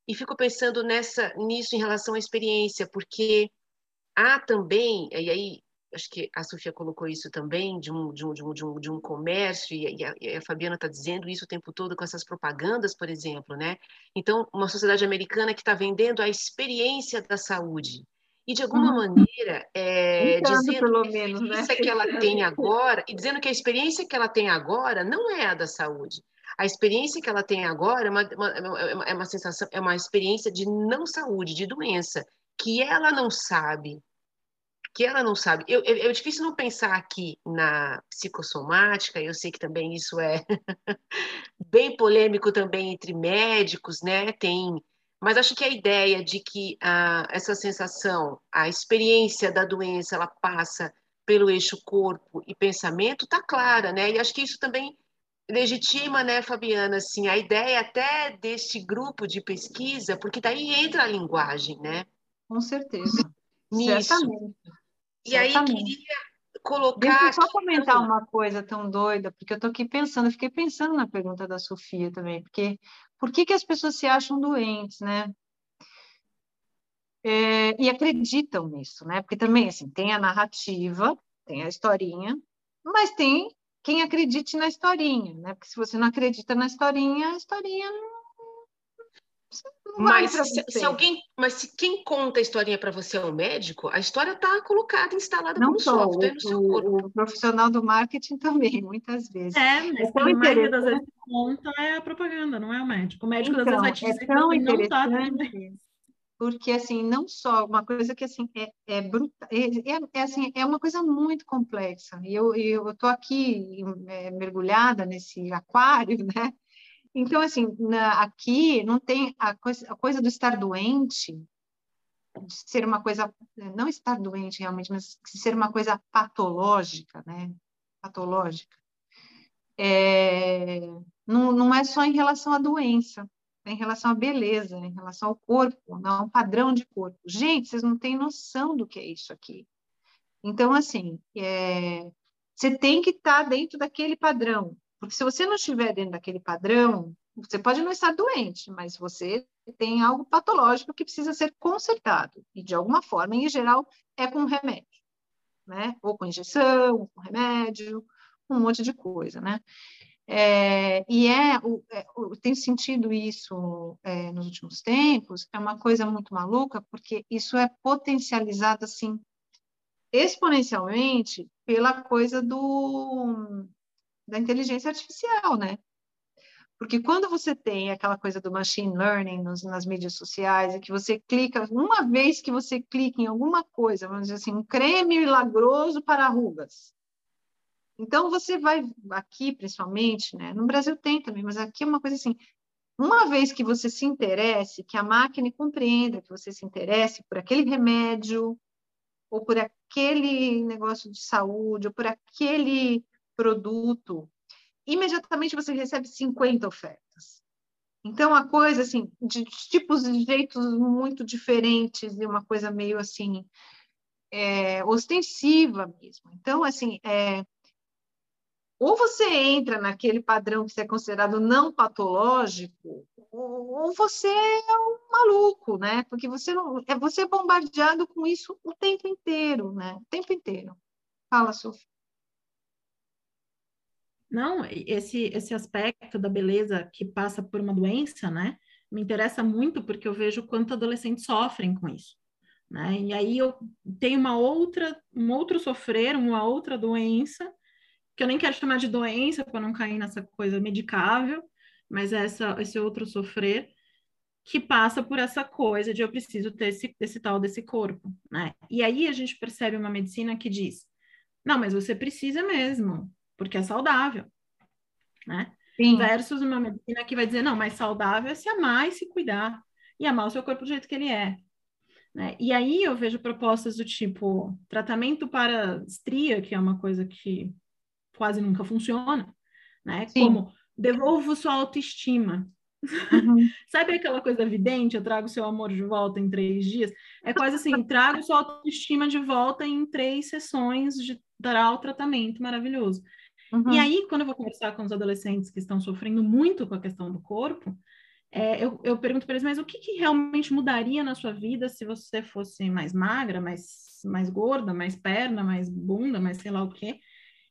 E fico pensando nessa, nisso em relação à experiência, porque há também, e aí acho que a Sofia colocou isso também, de um, de um, de um, de um, de um comércio, e a, e a Fabiana está dizendo isso o tempo todo com essas propagandas, por exemplo, né? Então, uma sociedade americana que está vendendo a experiência da saúde. E, de alguma uhum. maneira, é, dizendo pelo que a menos, né? experiência né? que ela tem agora, e dizendo que a experiência que ela tem agora não é a da saúde. A experiência que ela tem agora é uma, uma, é uma sensação, é uma experiência de não saúde, de doença, que ela não sabe, que ela não sabe. Eu, eu, é difícil não pensar aqui na psicossomática, eu sei que também isso é bem polêmico também entre médicos, né? Tem, mas acho que a ideia de que ah, essa sensação, a experiência da doença, ela passa pelo eixo corpo e pensamento, está clara, né? E acho que isso também legitima, né, Fabiana, assim, a ideia até deste grupo de pesquisa, porque daí entra a linguagem, né? Com certeza. Nisso. Certamente. E aí queria colocar Deixa eu só aqui- comentar uma coisa tão doida, porque eu estou aqui pensando, eu fiquei pensando na pergunta da Sofia também, porque por que que as pessoas se acham doentes, né? É, e acreditam nisso, né? Porque também, assim, tem a narrativa, tem a historinha, mas tem quem acredite na historinha, né? Porque se você não acredita na historinha, a historinha não, Mas se, se alguém, mas se quem conta a historinha para você é um médico, a história está colocada, instalada Não como só, software no seu corpo. o, o profissional do marketing também, muitas vezes. É, mas É tão a maioria das vezes que conta é a propaganda, não é o médico. O médico às vezes Então, vai te é dizer que tão você não tá interessante, porque assim, não só uma coisa que assim é, é bruta, é, é, é, assim, é uma coisa muito complexa. E eu eu estou aqui é, mergulhada nesse aquário, né? Então assim, na- aqui não tem a coisa, a coisa do estar doente, de ser uma coisa não estar doente realmente, mas ser uma coisa patológica, né? Patológica. É, não, não é só em relação à doença, é em relação à beleza, é em relação ao corpo, não a um padrão de corpo. Gente, vocês não têm noção do que é isso aqui. Então, assim, é, você tem que estar dentro daquele padrão, porque se você não estiver dentro daquele padrão, você pode não estar doente, mas você tem algo patológico que precisa ser consertado, e de alguma forma, em geral, é com remédio, né? Ou com injeção, ou com remédio, um monte de coisa, né? É, e é, é, tenho sentido isso é, nos últimos tempos, é uma coisa muito maluca, porque isso é potencializado assim exponencialmente pela coisa do da inteligência artificial, né? Porque quando você tem aquela coisa do machine learning nos, nas mídias sociais, e que você clica, uma vez que você clica em alguma coisa, vamos dizer assim, um creme milagroso para rugas, então, você vai aqui, principalmente, né? No Brasil tem também, mas aqui é uma coisa assim: uma vez que você se interesse, que a máquina compreenda que você se interesse por aquele remédio, ou por aquele negócio de saúde, ou por aquele produto, imediatamente você recebe 50 ofertas. Então, a coisa, assim, de tipos de jeitos muito diferentes, e uma coisa meio assim, é, ostensiva mesmo. Então, assim, é, ou você entra naquele padrão que é considerado não patológico, ou você é um maluco, né? Porque você não, é você é bombardeado com isso o tempo inteiro, né? O tempo inteiro. Fala, Sofia. Não, esse, esse aspecto da beleza que passa por uma doença, né, me interessa muito porque eu vejo quanto adolescentes sofrem com isso, né? E aí eu tenho uma outra, um outro sofrer, uma outra doença, que eu nem quero chamar de doença para não cair nessa coisa medicável, mas essa, esse outro sofrer que passa por essa coisa de eu preciso ter esse, esse tal desse corpo, né? E aí a gente percebe uma medicina que diz, não, mas você precisa mesmo, porque é saudável, né? Sim. Versus uma medicina que vai dizer, não, mais saudável é se amar e se cuidar, e amar o seu corpo do jeito que ele é. Né? E aí eu vejo propostas do tipo tratamento para estria, que é uma coisa que quase nunca funciona, né? Sim. Como devolvo sua autoestima. Uhum. Sabe aquela coisa evidente, eu trago seu amor de volta em três dias? É quase assim, trago sua autoestima de volta em três sessões de dar o tratamento maravilhoso. Uhum. E aí, quando eu vou conversar com os adolescentes que estão sofrendo muito com a questão do corpo, é, eu, eu, pergunto para eles, mas o que, que, realmente mudaria na sua vida se você fosse mais magra, mais, mais gorda, mais perna, mais bunda, mais sei lá o quê?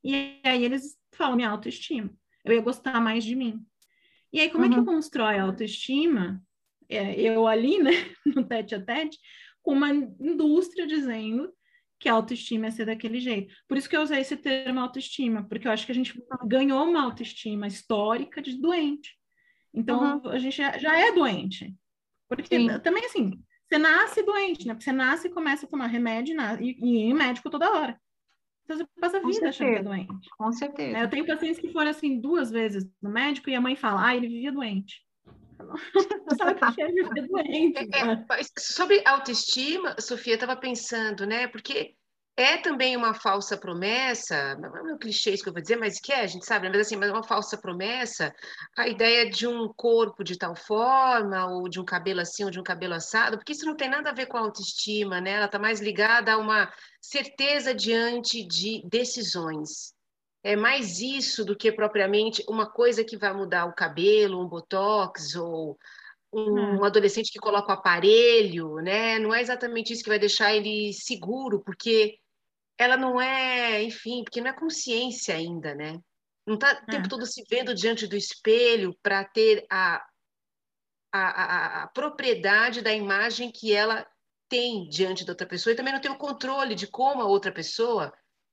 E aí eles falam minha autoestima. Eu ia gostar mais de mim. E aí, como uhum. é que constrói a autoestima? É, eu ali, né, no tete a tete, com uma indústria dizendo que a autoestima é ser daquele jeito. Por isso que eu usei esse termo autoestima, porque eu acho que a gente ganhou uma autoestima histórica de doente. Então, uhum. a gente já é doente. Porque Sim. também, assim, você nasce doente, né? Porque você nasce e começa a tomar remédio e, e ir em médico toda hora. Então, você passa a vida achando que é doente. Com certeza. Eu tenho pacientes que foram, assim, duas vezes no médico e a mãe fala, ah, ele vivia doente. Sabe que é doente? É, sobre autoestima, Sofia, estava pensando, né? Porque é também uma falsa promessa, não é um clichê isso que eu vou dizer, mas que é, a gente sabe, né? mas assim, mas é uma falsa promessa, a ideia de um corpo de tal forma, ou de um cabelo assim, ou de um cabelo assado, porque isso não tem nada a ver com a autoestima, né? Ela está mais ligada a uma certeza diante de decisões. É mais isso do que propriamente uma coisa que vai mudar o cabelo, um botox, ou um hum. adolescente que coloca o aparelho, né? Não é exatamente isso que vai deixar ele seguro, porque ela não é, enfim, porque não é consciência ainda, né? Não está o tempo é. todo se vendo diante do espelho para ter a, a, a, a, propriedade da imagem que ela tem diante da outra pessoa e também não tem o controle de como a outra pessoa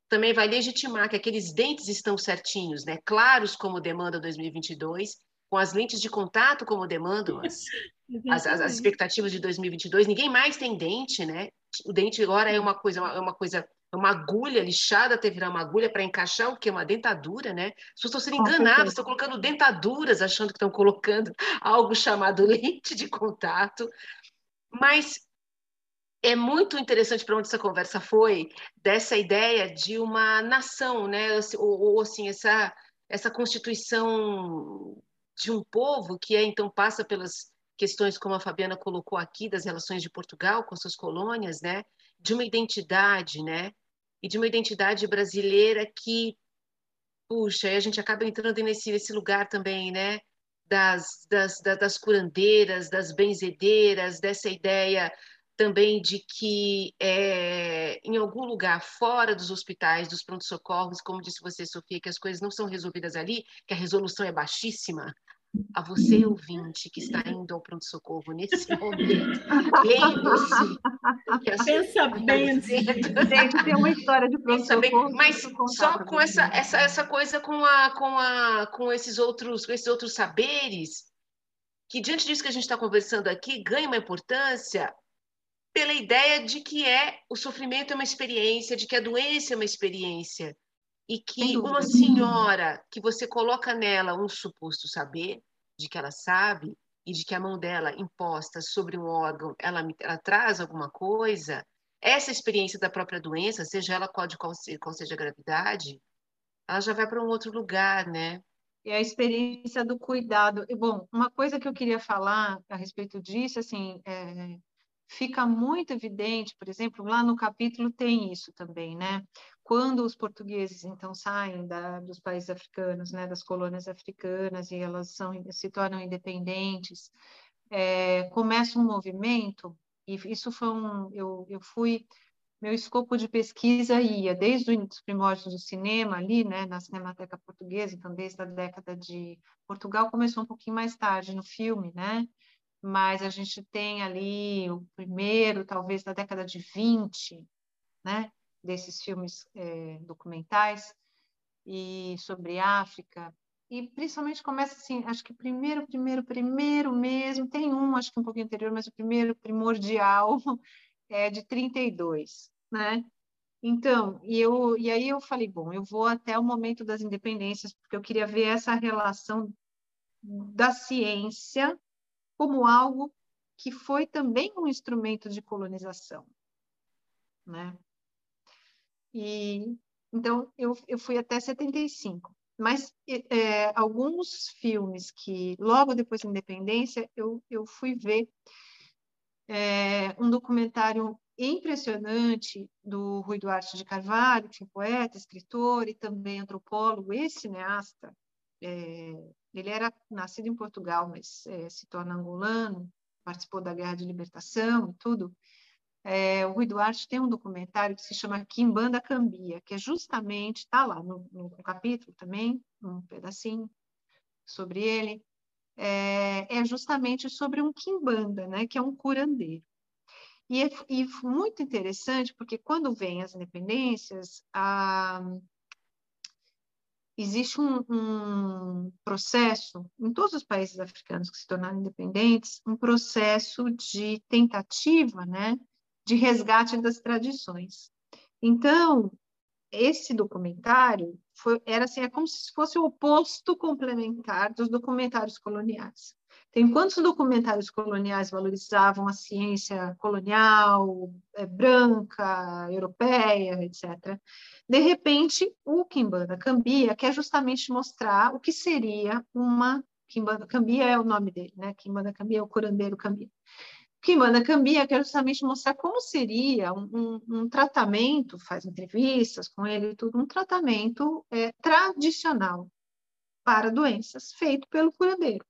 também vai legitimar que aqueles dentes estão certinhos, né? Claros como demanda 2022 com as lentes de contato como demandam as, as, as, expectativas de 2022. Ninguém mais tem dente, né? O dente agora é uma coisa, é uma coisa, é uma agulha lixada até virar uma agulha para encaixar o que é uma dentadura, né? As pessoas estão sendo enganadas, estão colocando dentaduras, achando que estão colocando algo chamado lente de contato. Mas é muito interessante para onde essa conversa foi, dessa ideia de uma nação, né? Ou, ou assim, essa, essa constituição de um povo que é então passa pelas questões como a Fabiana colocou aqui das relações de Portugal com suas colônias, né? De uma identidade, né? E de uma identidade brasileira que, puxa, aí a gente acaba entrando nesse, nesse lugar também, né? Das, das, das curandeiras, das benzedeiras, dessa ideia também de que é, em algum lugar fora dos hospitais, dos pronto-socorros, como disse você, Sofia, que as coisas não são resolvidas ali, que a resolução é baixíssima, a você, ouvinte, que está indo ao pronto-socorro nesse momento, lembre-se que Pensa bem, tem uma história de pronto-socorro. Mas só com essa, essa, essa coisa com, a, com, a, com esses outros, com esses outros saberes, que diante disso que a gente está conversando aqui, ganha uma importância pela ideia de que é o sofrimento é uma experiência, de que a doença é uma experiência, e que uma senhora que você coloca nela um suposto saber de que ela sabe e de que a mão dela imposta sobre um órgão ela, ela traz alguma coisa, essa experiência da própria doença, seja ela qual, de qual, qual seja a gravidade, ela já vai para um outro lugar, né? E a experiência do cuidado. E, bom, uma coisa que eu queria falar a respeito disso, assim, é, fica muito evidente, por exemplo, lá no capítulo tem isso também, né? Quando os portugueses então saem da, dos países africanos, né, das colônias africanas e elas são, se tornam independentes, é, começa um movimento e isso foi um, eu, eu fui meu escopo de pesquisa ia desde os primórdios do cinema ali, né, na Cinemateca Portuguesa, então desde a década de Portugal começou um pouquinho mais tarde no filme, né? Mas a gente tem ali o primeiro, talvez da década de 20, né, desses filmes é, documentais e sobre África e principalmente começa assim, acho que primeiro, primeiro, primeiro mesmo, tem um, acho que um pouquinho anterior, mas o primeiro primordial é de 32, né? Então, e eu e aí eu falei, bom, eu vou até o momento das independências, porque eu queria ver essa relação da ciência como algo que foi também um instrumento de colonização, né? E então eu, eu fui até 75, mas é, alguns filmes que logo depois da independência eu, eu fui ver é, um documentário impressionante do Rui Duarte de Carvalho, que é poeta, escritor e também antropólogo e cineasta, é, ele era nascido em Portugal, mas é, se torna angolano, participou da Guerra de Libertação e tudo. É, o Rui Duarte tem um documentário que se chama Quimbanda Cambia, que é justamente, está lá no, no, capítulo também, um pedacinho sobre ele, é, é, justamente sobre um quimbanda, né, que é um curandeiro. E é e muito interessante, porque quando vem as independências, a, existe um, um, processo, em todos os países africanos que se tornaram independentes, um processo de tentativa, né, de resgate das tradições. Então, esse documentário foi, era assim, é como se fosse o oposto complementar dos documentários coloniais. Tem quantos documentários coloniais valorizavam a ciência colonial, é, branca, europeia, etc. De repente, o Kimbanda Cambia quer justamente mostrar o que seria uma Kimbanda Cambia é o nome dele, né? Kimbanda Cambia é o curandeiro Cambia. Kimbanda Cambia quer justamente mostrar como seria um, um, um, tratamento, faz entrevistas com ele, tudo um tratamento é, tradicional para doenças feito pelo curandeiro.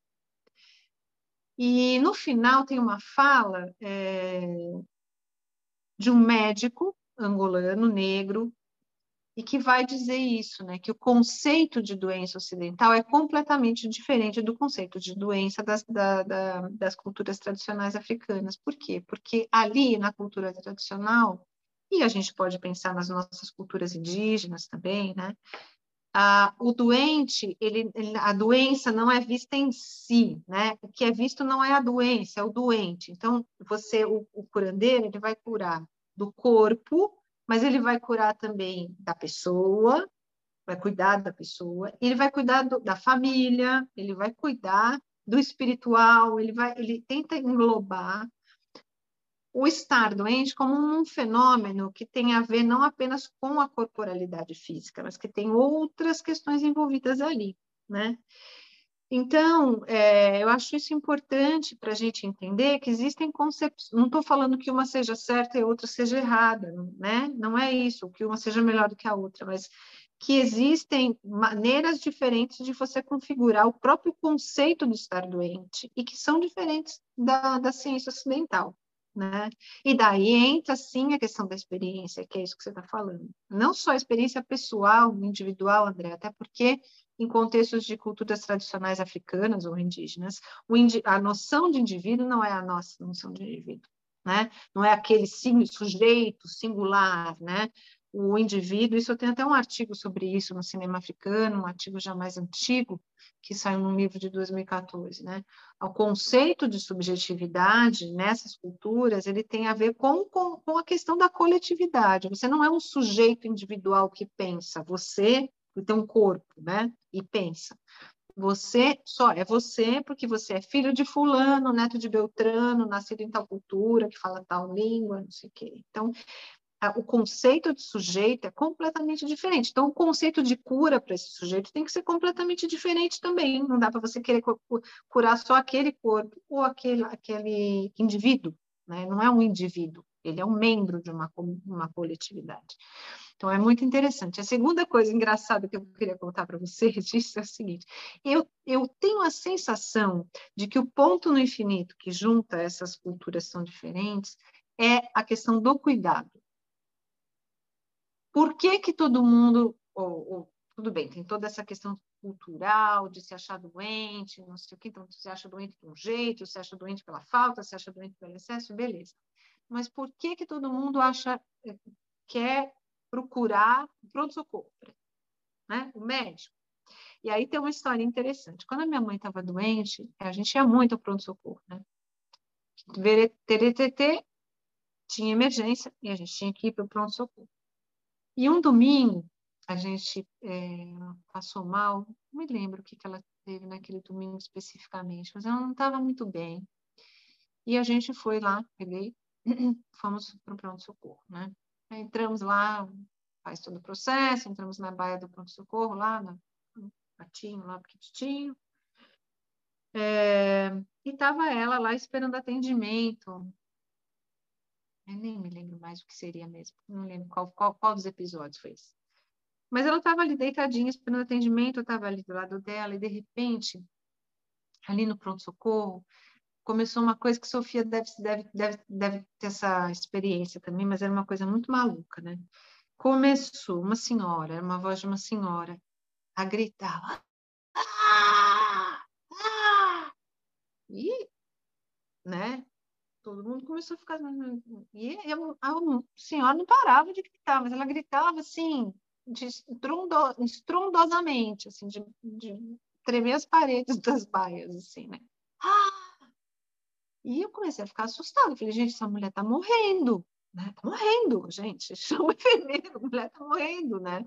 E no final tem uma fala é, de um médico angolano negro e que vai dizer isso, né, que o conceito de doença ocidental é completamente diferente do conceito de doença das, da, da, das culturas tradicionais africanas. Por quê? Porque ali na cultura tradicional, e a gente pode pensar nas nossas culturas indígenas também, né, ah, o doente, ele, a doença não é vista em si, né? O que é visto não é a doença, é o doente. Então, você, o, o curandeiro, ele vai curar do corpo, mas ele vai curar também da pessoa, vai cuidar da pessoa, ele vai cuidar do, da família, ele vai cuidar do espiritual, ele vai, ele tenta englobar o estar doente como um fenômeno que tem a ver não apenas com a corporalidade física, mas que tem outras questões envolvidas ali, né? Então, é, eu acho isso importante para a gente entender que existem conceitos. Não estou falando que uma seja certa e outra seja errada, né? Não é isso, que uma seja melhor do que a outra, mas que existem maneiras diferentes de você configurar o próprio conceito do estar doente e que são diferentes da, da ciência ocidental. Né? E daí entra sim a questão da experiência, que é isso que você está falando. Não só a experiência pessoal, individual, André, até porque em contextos de culturas tradicionais africanas ou indígenas, a noção de indivíduo não é a nossa noção de indivíduo, né? Não é aquele sujeito singular, né? O indivíduo, isso eu tenho até um artigo sobre isso no cinema africano, um artigo já mais antigo, que saiu num livro de 2014, né? O conceito de subjetividade nessas culturas, ele tem a ver com, com, com a questão da coletividade. Você não é um sujeito individual que pensa, você tem um corpo, né? E pensa. Você só é você porque você é filho de fulano, neto de Beltrano, nascido em tal cultura, que fala tal língua, não sei o quê. Então, o conceito de sujeito é completamente diferente. Então, o conceito de cura para esse sujeito tem que ser completamente diferente também. Não dá para você querer curar só aquele corpo ou aquele, aquele indivíduo. Né? Não é um indivíduo, ele é um membro de uma, uma coletividade. Então, é muito interessante. A segunda coisa engraçada que eu queria contar para vocês disso é o seguinte: eu, eu tenho a sensação de que o ponto no infinito que junta essas culturas tão diferentes é a questão do cuidado. Por que que todo mundo, ou, ou, tudo bem, tem toda essa questão cultural de se achar doente, não sei o que, então se acha doente de um jeito, se acha doente pela falta, se acha doente pelo excesso, beleza. Mas por que que todo mundo acha, eh, quer procurar pronto-socorro, né? O médico. E aí tem uma história interessante. Quando a minha mãe estava doente, a gente ia muito ao pronto-socorro, né? TTT, tinha emergência e a gente tinha que ir para o pronto-socorro. E um domingo, a gente é, passou mal, não me lembro o que, que ela teve naquele domingo especificamente, mas ela não estava muito bem. E a gente foi lá, peguei, fomos para o pronto-socorro, né? Entramos lá, faz todo o processo, entramos na baia do pronto-socorro, lá no patinho, lá pequitinho. É, e estava ela lá esperando atendimento. Eu nem me lembro mais o que seria mesmo. Não lembro qual, qual, qual dos episódios foi esse. Mas ela estava ali deitadinha, esperando atendimento, eu estava ali do lado dela, e de repente, ali no pronto-socorro, começou uma coisa que Sofia deve, deve, deve, deve ter essa experiência também, mas era uma coisa muito maluca, né? Começou uma senhora, era uma voz de uma senhora, a gritar. Ah! Ah! E, né? Todo mundo começou a ficar. E a, senhora não parava de gritar, mas ela gritava assim, de estrondo, estrondosamente, assim, de, de tremer as paredes das baias, assim, né? E eu comecei a ficar assustada. Falei, gente, essa mulher tá morrendo, né? Tá morrendo, gente. Chama o enfermeiro, a mulher tá morrendo, né?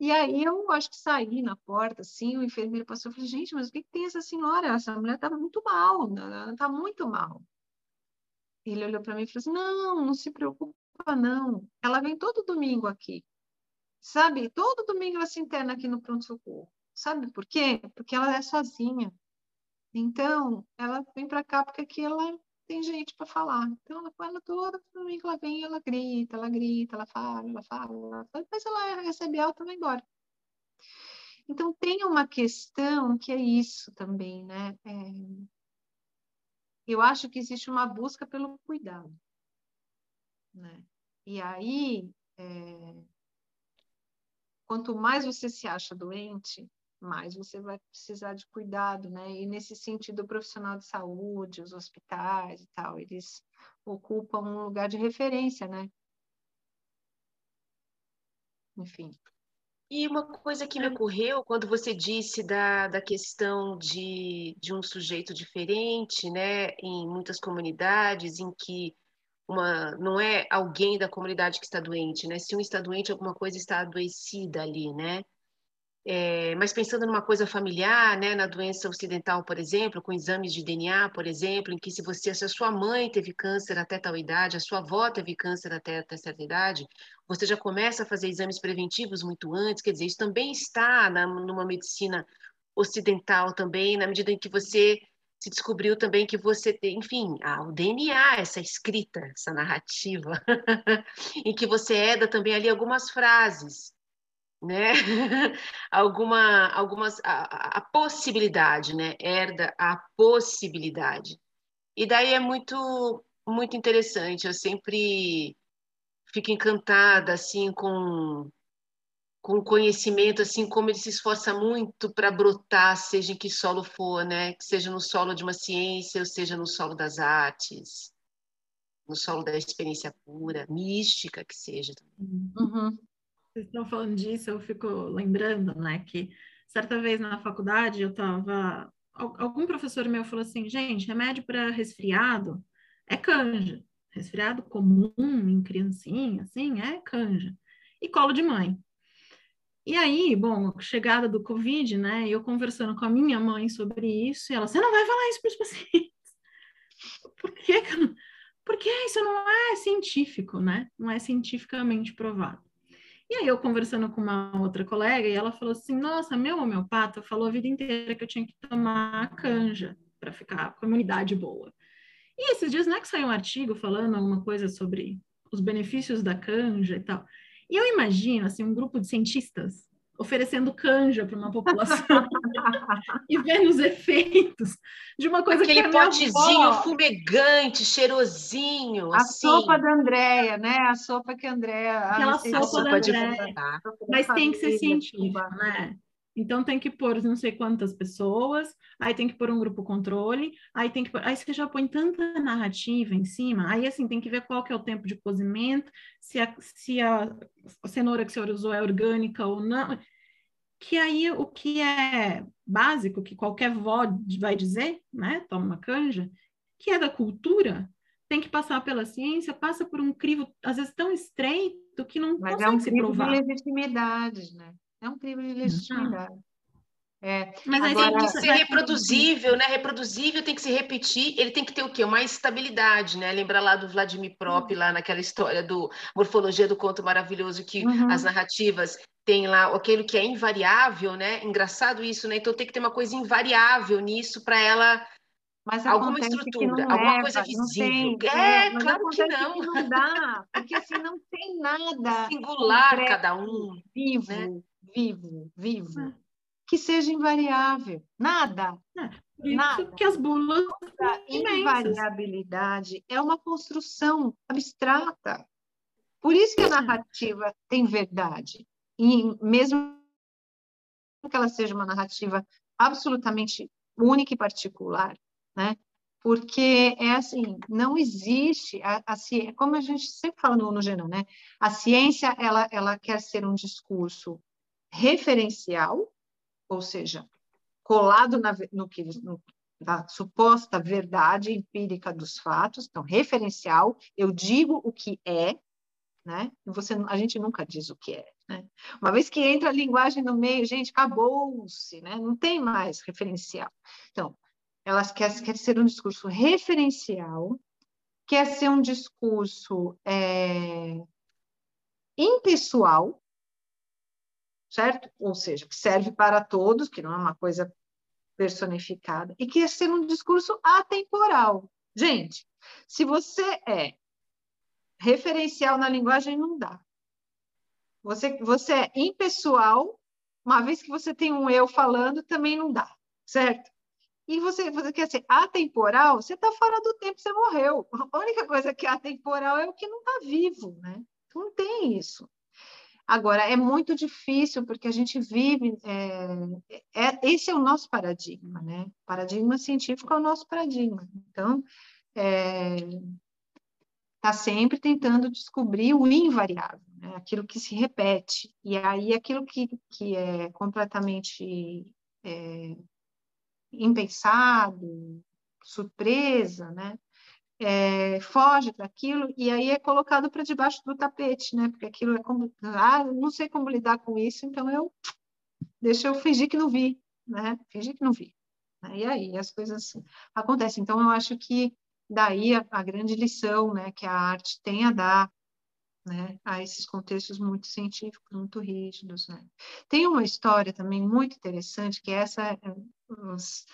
E aí eu acho que saí na porta, assim, o enfermeiro passou e falou, gente, mas o que, que tem essa senhora? Essa mulher estava muito mal, ela está muito mal. Ele olhou para mim e falou assim, não, não se preocupa não, ela vem todo domingo aqui, sabe? Todo domingo ela se interna aqui no pronto-socorro. Sabe por quê? Porque ela é sozinha. Então, ela vem para cá porque aqui ela tem gente para falar. Então, ela, ela toda domingo ela vem, ela grita, ela grita, ela fala, ela fala, ela fala depois ela recebe alta e vai embora. Então, tem uma questão que é isso também, né? É... Eu acho que existe uma busca pelo cuidado. Né? E aí, é... quanto mais você se acha doente, mais você vai precisar de cuidado, né? E nesse sentido, o profissional de saúde, os hospitais e tal, eles ocupam um lugar de referência, né? Enfim. E uma coisa que me ocorreu quando você disse da, da questão de, de um sujeito diferente, né, em muitas comunidades, em que uma, não é alguém da comunidade que está doente, né? Se um está doente, alguma coisa está adoecida ali, né? É, mas pensando numa coisa familiar, né, na doença ocidental, por exemplo, com exames de DNA, por exemplo, em que se você, se a sua mãe teve câncer até tal idade, a sua avó teve câncer até, até certa idade, você já começa a fazer exames preventivos muito antes, quer dizer, isso também está na, numa medicina ocidental também, na medida em que você se descobriu também que você tem, enfim, o DNA, essa escrita, essa narrativa, em que você herda também ali algumas frases, né? Alguma, algumas, a, a, possibilidade, né? Herda a possibilidade. E daí é muito, muito interessante. Eu sempre fico encantada, assim, com com conhecimento, assim como ele se esforça muito para brotar, seja em que solo for, né? Que seja no solo de uma ciência, ou seja no solo das artes, no solo da experiência pura, mística que seja. Uhum. Vocês estão falando disso, eu fico lembrando, né, que certa vez na faculdade eu estava. Algum professor meu falou assim: gente, remédio para resfriado é canja. Resfriado comum em criancinha, assim, é canja. E colo de mãe. E aí, bom, chegada do Covid, né? Eu conversando com a minha mãe sobre isso, e ela, você não vai falar isso para os pacientes. Por quê? Porque isso não é científico, né? Não é cientificamente provado. E aí eu conversando com uma outra colega, e ela falou assim: Nossa, meu homeopata falou a vida inteira que eu tinha que tomar canja para ficar com a imunidade boa. E esses dias, não é que saiu um artigo falando alguma coisa sobre os benefícios da canja e tal. E eu imagino, assim, um grupo de cientistas oferecendo canja para uma população e vendo os efeitos de uma coisa Aquele que Aquele potezinho avó... fumegante, cheirosinho, a assim. sopa da Andréia, né? A sopa que a Andréia... Aquela sopa, sopa da Andréia. Mas tem que ser científica, né? Então tem que pôr não sei quantas pessoas, aí tem que pôr um grupo controle, aí tem que pôr, aí você já põe tanta narrativa em cima, aí assim tem que ver qual que é o tempo de cozimento, se a, se a, cenoura que você usou é orgânica ou não, que aí o que é básico, que qualquer vó vai dizer, né, toma uma canja, que é da cultura, tem que passar pela ciência, passa por um crivo, às vezes, tão estreito que não Mas consegue é um se provar. de legitimidade, né? É um crime de legitimidade. É, Mas agora, tem que ser reproduzível, né? Reproduzível tem que se repetir, ele tem que ter o quê? Uma estabilidade, né? Lembra lá do Vladimir Prop, lá naquela história do Morfologia do Conto Maravilhoso, que uhum. as narrativas têm lá aquilo que é invariável, né? Engraçado isso, né? Então tem que ter uma coisa invariável nisso para ela mas alguma estrutura, alguma coisa visível. Tem, é, é claro que não. Que não dá, porque assim não tem nada singular cada um, vivo. Né? Vivo, vivo, é. que seja invariável. Nada. É, nada. que as bulas. A invariabilidade é uma construção abstrata. Por isso que a narrativa tem verdade. E mesmo que ela seja uma narrativa absolutamente única e particular, né? Porque é assim, não existe a, a como a gente sempre fala no, no Genan, né? A ciência ela, ela quer ser um discurso referencial, ou seja, colado na, no que, no, suposta verdade empírica dos fatos, então, referencial, eu digo o que é, né? E você, a gente nunca diz o que é, Né? Uma vez que entra a linguagem no meio, gente, acabou-se, né? não tem mais referencial. Então, elas querem quer ser um discurso referencial, quer ser um discurso é, impessoal, certo? Ou seja, que serve para todos, que não é uma coisa personificada, e quer ser um discurso atemporal. Gente, se você é referencial na linguagem, não dá. Você, você é impessoal, uma vez que você tem um eu falando, também não dá, certo? E você, você quer ser atemporal, você está fora do tempo, você morreu. A única coisa que é atemporal é o que não está vivo, né? Não tem isso. Agora, é muito difícil, porque a gente vive. É, é, esse é o nosso paradigma, né? Paradigma científico é o nosso paradigma. Então, está é, sempre tentando descobrir o invariável, né? aquilo que se repete. E aí, aquilo que, que é completamente é, impensado, surpresa, né? É, foge daquilo e aí é colocado para debaixo do tapete, né? Porque aquilo é como, ah, não sei como lidar com isso, então eu deixa eu fingir que não vi, né? Fingir que não vi. E aí as coisas acontecem. Então eu acho que daí a, a grande lição, né, que a arte tem a dar, né, a esses contextos muito científicos, muito rígidos, né? Tem uma história também muito interessante que essa é, os,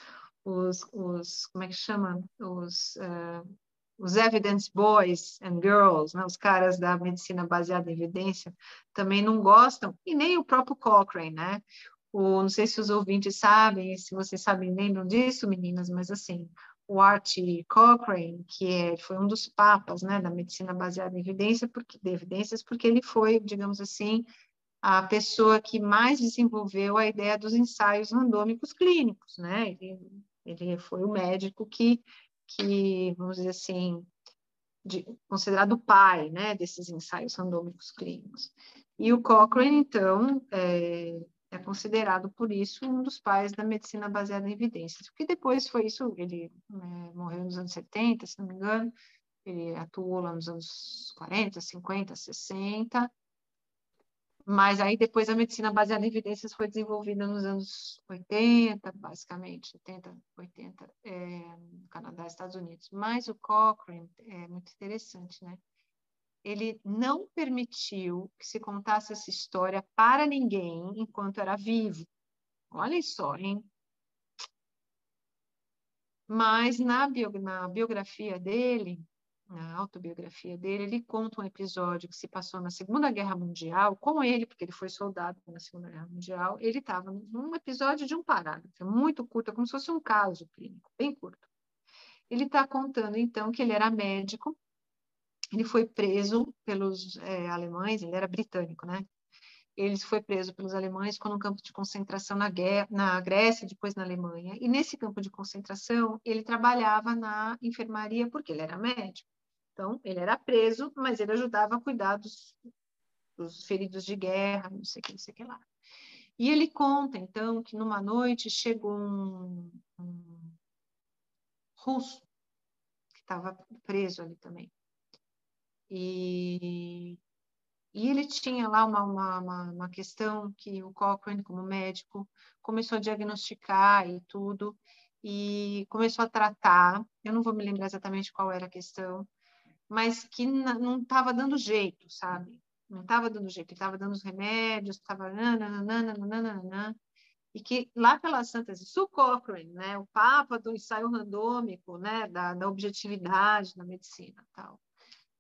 os, os como é que chama? Os, uh, os evidence boys and girls, né, os caras da medicina baseada em evidência, também não gostam, e nem o próprio Cochrane, né? O, não sei se os ouvintes sabem, se vocês sabem, lembram disso, meninas, mas assim, o Art Cochrane, que é, foi um dos papas, né, da medicina baseada em evidência, porque, de evidências, porque ele foi, digamos assim, a pessoa que mais desenvolveu a ideia dos ensaios randômicos clínicos, né? Ele, ele foi o médico que, que vamos dizer assim, de, considerado o pai, né, desses ensaios randômicos clínicos. E o Cochrane, então, é, é considerado por isso um dos pais da medicina baseada em evidências, porque depois foi isso, ele é, morreu nos anos 70, se não me engano, ele atuou lá nos anos 40, 50, 60, mas aí depois a medicina baseada em evidências foi desenvolvida nos anos 80, basicamente, 70, 80, é, no Canadá Estados Unidos. Mas o Cochrane é muito interessante, né? Ele não permitiu que se contasse essa história para ninguém enquanto era vivo. Olha só, hein? Mas na, bio, na biografia dele, na autobiografia dele, ele conta um episódio que se passou na Segunda Guerra Mundial, com ele, porque ele foi soldado na Segunda Guerra Mundial, ele estava num episódio de um parágrafo, muito curto, é como se fosse um caso clínico, bem curto. Ele está contando, então, que ele era médico, ele foi preso pelos é, alemães, ele era britânico, né? Ele foi preso pelos alemães quando um campo de concentração na, guerra, na Grécia, depois na Alemanha. E nesse campo de concentração, ele trabalhava na enfermaria porque ele era médico. Então, ele era preso, mas ele ajudava a cuidar dos, dos feridos de guerra, não sei o que, não sei o que lá. E ele conta, então, que numa noite chegou um, um russo que estava preso ali também. E, e ele tinha lá uma, uma, uma, questão que o Cochrane, como médico, começou a diagnosticar e tudo, e começou a tratar. Eu não vou me lembrar exatamente qual era a questão, mas que não estava dando jeito, sabe? Não estava dando jeito, estava dando os remédios, estava e que lá pelas Santas Sue Cochrane, né, o papa do ensaio randômico, né, da, da objetividade na medicina, tal,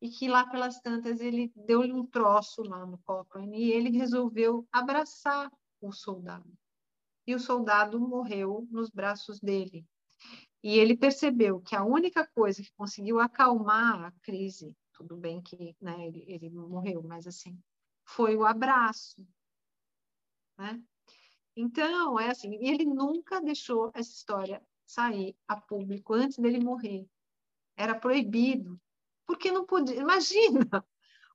e que lá pelas tantas ele deu-lhe um troço lá no Cochrane e ele resolveu abraçar o soldado. E o soldado morreu nos braços dele. E ele percebeu que a única coisa que conseguiu acalmar a crise, tudo bem que né, ele, ele morreu, mas assim, foi o abraço. Né? Então, é assim, ele nunca deixou essa história sair a público antes dele morrer. Era proibido, porque não podia. Imagina!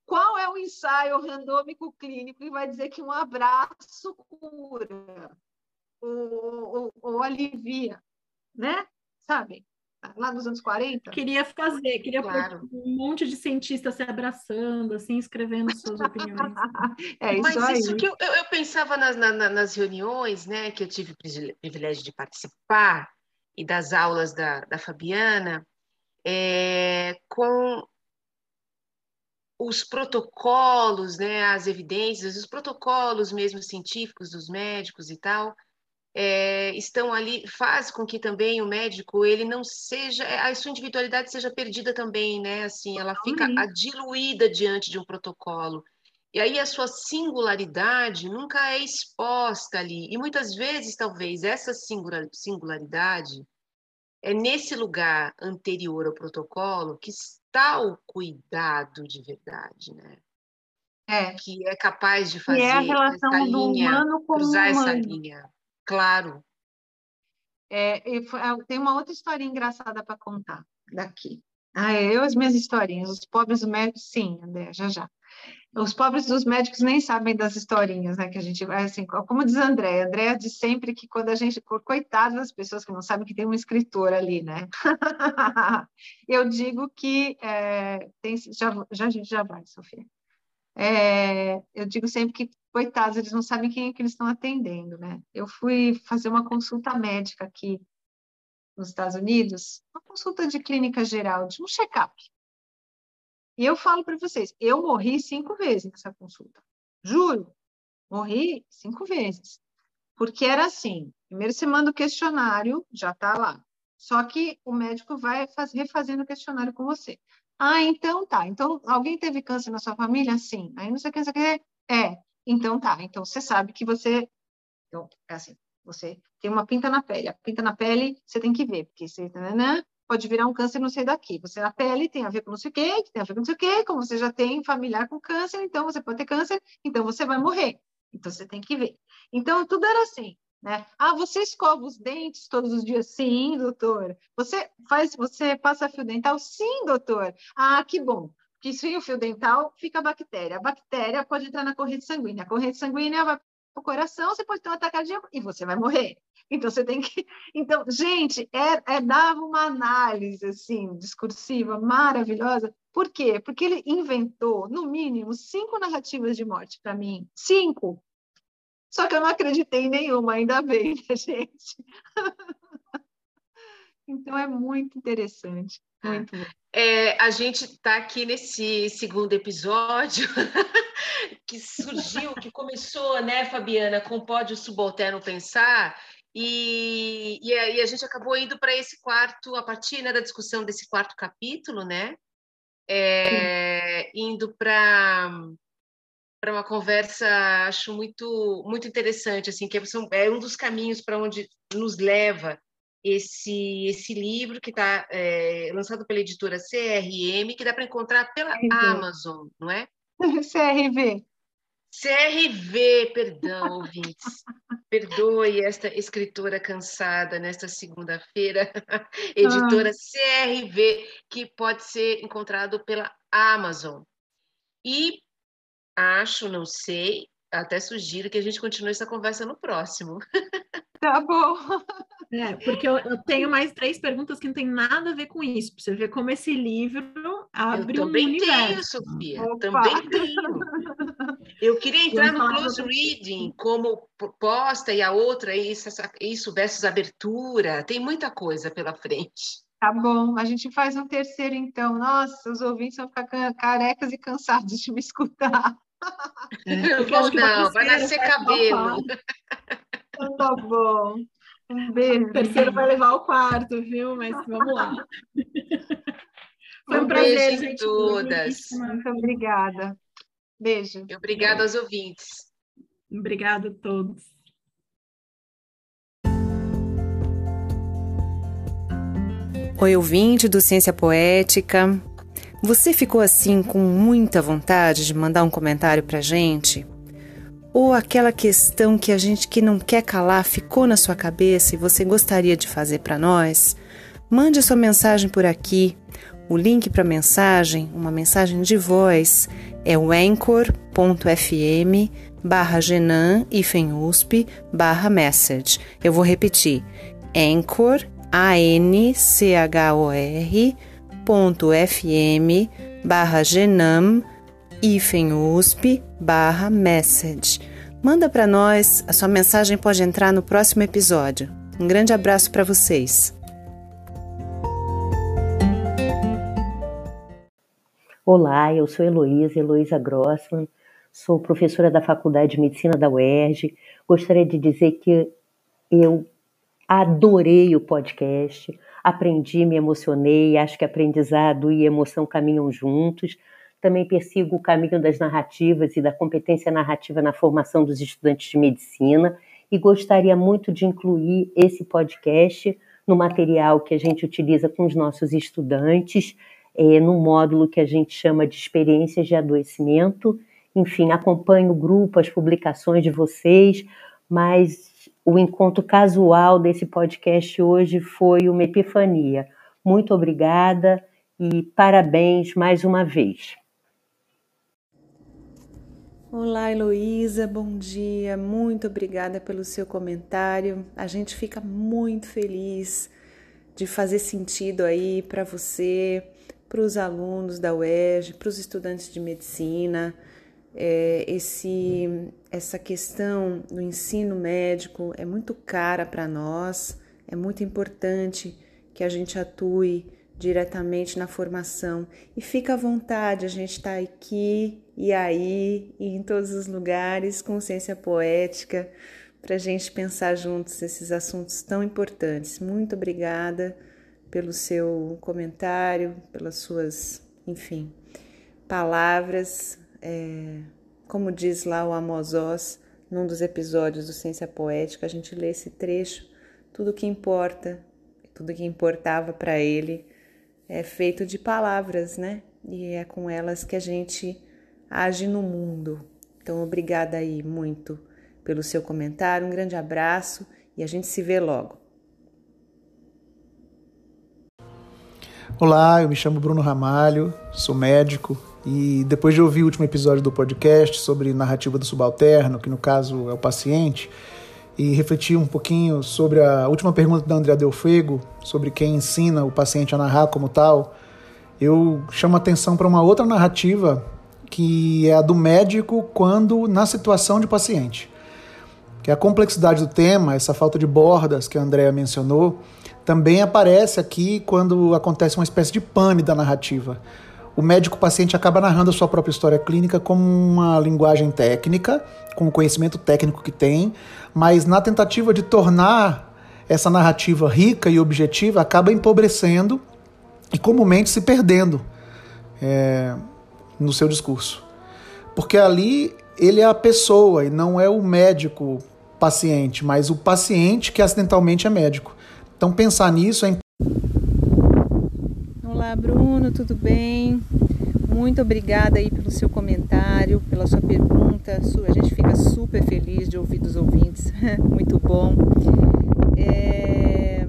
Qual é o ensaio randômico clínico que vai dizer que um abraço cura ou, ou, ou alivia, né? Sabe? lá dos anos 40? Queria fazer, queria claro. um monte de cientistas se abraçando, assim, escrevendo suas opiniões. é isso Mas aí. isso que eu, eu, eu pensava nas, na, nas reuniões, né, que eu tive o privilégio de participar, e das aulas da, da Fabiana, é, com os protocolos, né, as evidências, os protocolos mesmo científicos dos médicos e tal, é, estão ali, faz com que também o médico ele não seja, a sua individualidade seja perdida também, né? Assim, ela fica diluída diante de um protocolo. E aí a sua singularidade nunca é exposta ali. E muitas vezes, talvez, essa singularidade é nesse lugar anterior ao protocolo que está o cuidado de verdade, né? É. Que é capaz de fazer e é a relação essa do linha, humano com cruzar humano. essa linha. Claro. É, tem uma outra história engraçada para contar daqui. Ah, eu as minhas historinhas, os pobres médicos, sim, André, já já. Os pobres dos médicos nem sabem das historinhas, né? Que a gente vai assim, como diz André, André diz sempre que quando a gente, coitado das pessoas que não sabem que tem um escritor ali, né? eu digo que é, tem, já, já, já vai, Sofia. É, eu digo sempre que coitados, eles não sabem quem é que eles estão atendendo, né? Eu fui fazer uma consulta médica aqui nos Estados Unidos, uma consulta de clínica geral, de um check-up. E eu falo para vocês, eu morri cinco vezes nessa consulta. Juro, morri cinco vezes. Porque era assim, primeiro você manda o questionário, já está lá. Só que o médico vai fazer, refazendo o questionário com você. Ah, então tá. Então, alguém teve câncer na sua família? Sim. Aí não sei o que, não sei o que. É. Então tá. Então você sabe que você. Então, é assim. Você tem uma pinta na pele. A pinta na pele você tem que ver, porque você. Pode virar um câncer não sei daqui. Você na pele tem a ver com não sei o quê, tem a ver com não sei o quê, como você já tem familiar com câncer, então você pode ter câncer, então você vai morrer. Então você tem que ver. Então tudo era assim, né? Ah, você escova os dentes todos os dias? Sim, doutor. Você faz, você passa fio dental? Sim, doutor. Ah, que bom. Porque sem o fio dental fica a bactéria. A bactéria pode entrar na corrente sanguínea. A corrente sanguínea vai para o coração, você pode ter um ataque cardíaco e você vai morrer. Então você tem que. Então, gente, é, é, dava uma análise assim, discursiva maravilhosa. Por quê? Porque ele inventou, no mínimo, cinco narrativas de morte para mim. Cinco. Só que eu não acreditei em nenhuma, ainda bem, né, gente? então é muito interessante. Muito é, a gente está aqui nesse segundo episódio que surgiu, que começou, né, Fabiana, com o Pódio Subalterno Pensar, e, e, a, e a gente acabou indo para esse quarto, a partir né, da discussão desse quarto capítulo, né? É, indo para para uma conversa acho muito muito interessante assim que é, um dos caminhos para onde nos leva esse esse livro que está é, lançado pela editora CRM que dá para encontrar pela Amazon não é CRV CRV, perdão, ouvintes. Perdoe esta escritora cansada nesta segunda-feira, editora ah. CRV, que pode ser encontrado pela Amazon. E acho, não sei, até sugiro que a gente continue essa conversa no próximo. Tá bom. É, porque eu, eu, tenho mais três perguntas que não tem nada a ver com isso. Pra você ver como esse livro abre eu um universo. Tenho, Sofia. Opa. Também tenho. Eu queria entrar no close reading como proposta e a outra isso, isso versus abertura. Tem muita coisa pela frente. Tá bom, a gente faz um terceiro então. Nossa, os ouvintes vão ficar carecas e cansados de me escutar. É, Vou não, vai nascer cabelo. Então, tá bom. Um beijo. O terceiro vai levar o quarto, viu? Mas vamos lá. Foi um, um prazer, gente. Todas. Muito obrigada. Beijo. E obrigada aos ouvintes. Obrigada a todos. Oi, ouvinte do Ciência Poética. Você ficou assim com muita vontade de mandar um comentário pra gente? Ou aquela questão que a gente que não quer calar ficou na sua cabeça e você gostaria de fazer para nós? Mande sua mensagem por aqui. O link para mensagem, uma mensagem de voz, é o anchor.fm barra genan barra message. Eu vou repetir, anchor.fm anchor.fm barra genam usp barra message. Manda para nós, a sua mensagem pode entrar no próximo episódio. Um grande abraço para vocês. Olá, eu sou Heloísa, Heloísa Grossman, sou professora da Faculdade de Medicina da UERJ. Gostaria de dizer que eu adorei o podcast, aprendi, me emocionei, acho que aprendizado e emoção caminham juntos. Também persigo o caminho das narrativas e da competência narrativa na formação dos estudantes de medicina e gostaria muito de incluir esse podcast no material que a gente utiliza com os nossos estudantes é, no módulo que a gente chama de experiências de adoecimento. Enfim, acompanho o grupo, as publicações de vocês, mas o encontro casual desse podcast hoje foi uma epifania. Muito obrigada e parabéns mais uma vez. Olá, Heloísa, bom dia. Muito obrigada pelo seu comentário. A gente fica muito feliz de fazer sentido aí para você para os alunos da UERJ, para os estudantes de medicina, é, esse, essa questão do ensino médico é muito cara para nós, é muito importante que a gente atue diretamente na formação e fica à vontade, a gente está aqui e aí e em todos os lugares com ciência poética para a gente pensar juntos esses assuntos tão importantes. Muito obrigada pelo seu comentário, pelas suas, enfim, palavras. É, como diz lá o Amos Oz, num dos episódios do Ciência Poética, a gente lê esse trecho, tudo que importa, tudo que importava para ele é feito de palavras, né? E é com elas que a gente age no mundo. Então, obrigada aí muito pelo seu comentário, um grande abraço e a gente se vê logo. Olá, eu me chamo Bruno Ramalho, sou médico e depois de ouvir o último episódio do podcast sobre narrativa do subalterno, que no caso é o paciente, e refletir um pouquinho sobre a última pergunta da Andrea Delfego, sobre quem ensina o paciente a narrar como tal, eu chamo a atenção para uma outra narrativa que é a do médico quando na situação de paciente. Que é a complexidade do tema, essa falta de bordas que a Andrea mencionou, também aparece aqui quando acontece uma espécie de pane da narrativa. O médico-paciente acaba narrando a sua própria história clínica como uma linguagem técnica, com o conhecimento técnico que tem, mas na tentativa de tornar essa narrativa rica e objetiva, acaba empobrecendo e comumente se perdendo é, no seu discurso. Porque ali ele é a pessoa e não é o médico paciente, mas o paciente que acidentalmente é médico. Então pensar nisso é Olá, Bruno, tudo bem? Muito obrigada aí pelo seu comentário, pela sua pergunta. A gente fica super feliz de ouvir dos ouvintes. Muito bom. É...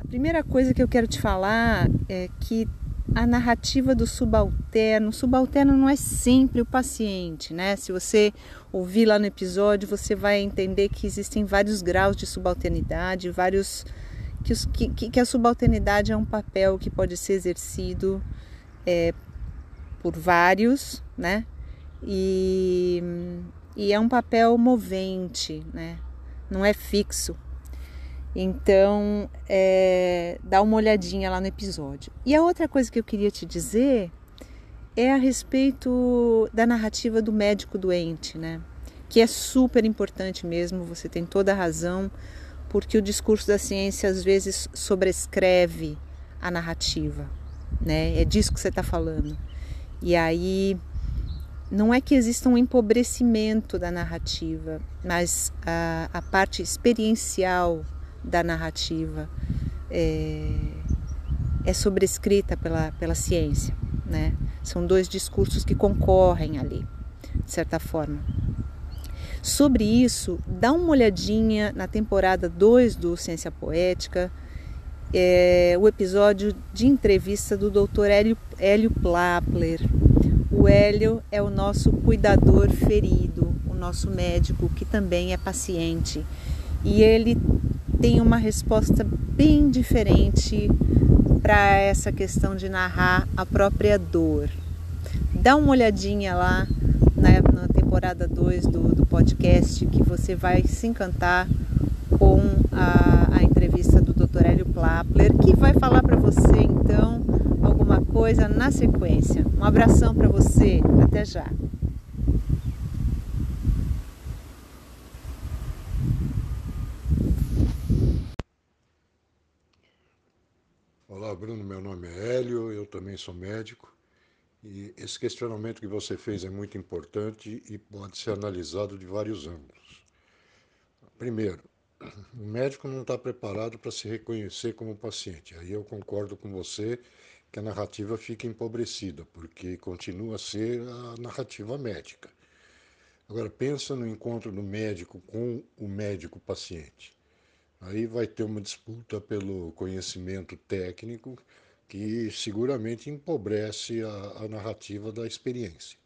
A primeira coisa que eu quero te falar é que a narrativa do subalterno, o subalterno não é sempre o paciente, né? Se você ouvir lá no episódio, você vai entender que existem vários graus de subalternidade, vários que, que, que a subalternidade é um papel que pode ser exercido é, por vários, né? E, e é um papel movente, né? Não é fixo. Então, é, dá uma olhadinha lá no episódio. E a outra coisa que eu queria te dizer é a respeito da narrativa do médico doente, né? Que é super importante mesmo, você tem toda a razão porque o discurso da ciência às vezes sobrescreve a narrativa, né? É disso que você está falando. E aí não é que exista um empobrecimento da narrativa, mas a, a parte experiencial da narrativa é, é sobrescrita pela, pela ciência, né? São dois discursos que concorrem ali, de certa forma. Sobre isso, dá uma olhadinha na temporada 2 do Ciência Poética, é, o episódio de entrevista do Dr. Hélio, Hélio Plapler. O Hélio é o nosso cuidador ferido, o nosso médico que também é paciente. E ele tem uma resposta bem diferente para essa questão de narrar a própria dor. Dá uma olhadinha lá na, na temporada 2 do, do podcast que você vai se encantar com a, a entrevista do Dr. Hélio Plapler, que vai falar para você então alguma coisa na sequência. Um abração para você, até já. Olá, Bruno. Meu nome é Hélio, eu também sou médico. E esse questionamento que você fez é muito importante e pode ser analisado de vários ângulos. Primeiro, o médico não está preparado para se reconhecer como paciente. Aí eu concordo com você que a narrativa fica empobrecida, porque continua a ser a narrativa médica. Agora, pensa no encontro do médico com o médico paciente. Aí vai ter uma disputa pelo conhecimento técnico que seguramente empobrece a, a narrativa da experiência.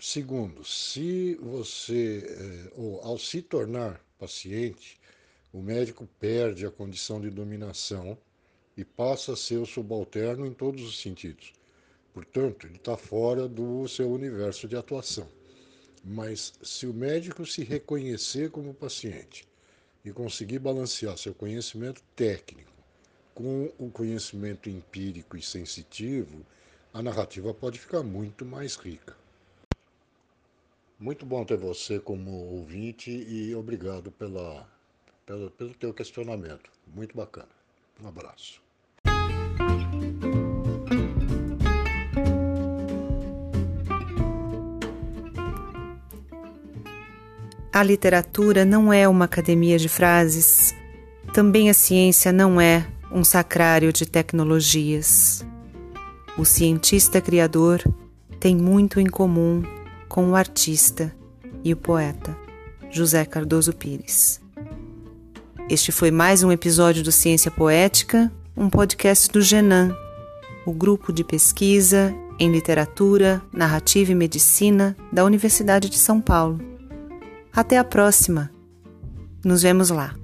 Segundo, se você, eh, ou ao se tornar paciente, o médico perde a condição de dominação e passa a ser o subalterno em todos os sentidos. Portanto, ele está fora do seu universo de atuação. Mas se o médico se reconhecer como paciente e conseguir balancear seu conhecimento técnico com o conhecimento empírico e sensitivo, a narrativa pode ficar muito mais rica. Muito bom ter você como ouvinte e obrigado pela, pela, pelo teu questionamento. Muito bacana. Um abraço. A literatura não é uma academia de frases, também a ciência não é um sacrário de tecnologias. O cientista criador tem muito em comum com o artista e o poeta José Cardoso Pires. Este foi mais um episódio do Ciência Poética, um podcast do Genan, o grupo de pesquisa em literatura, narrativa e medicina da Universidade de São Paulo. Até a próxima. Nos vemos lá.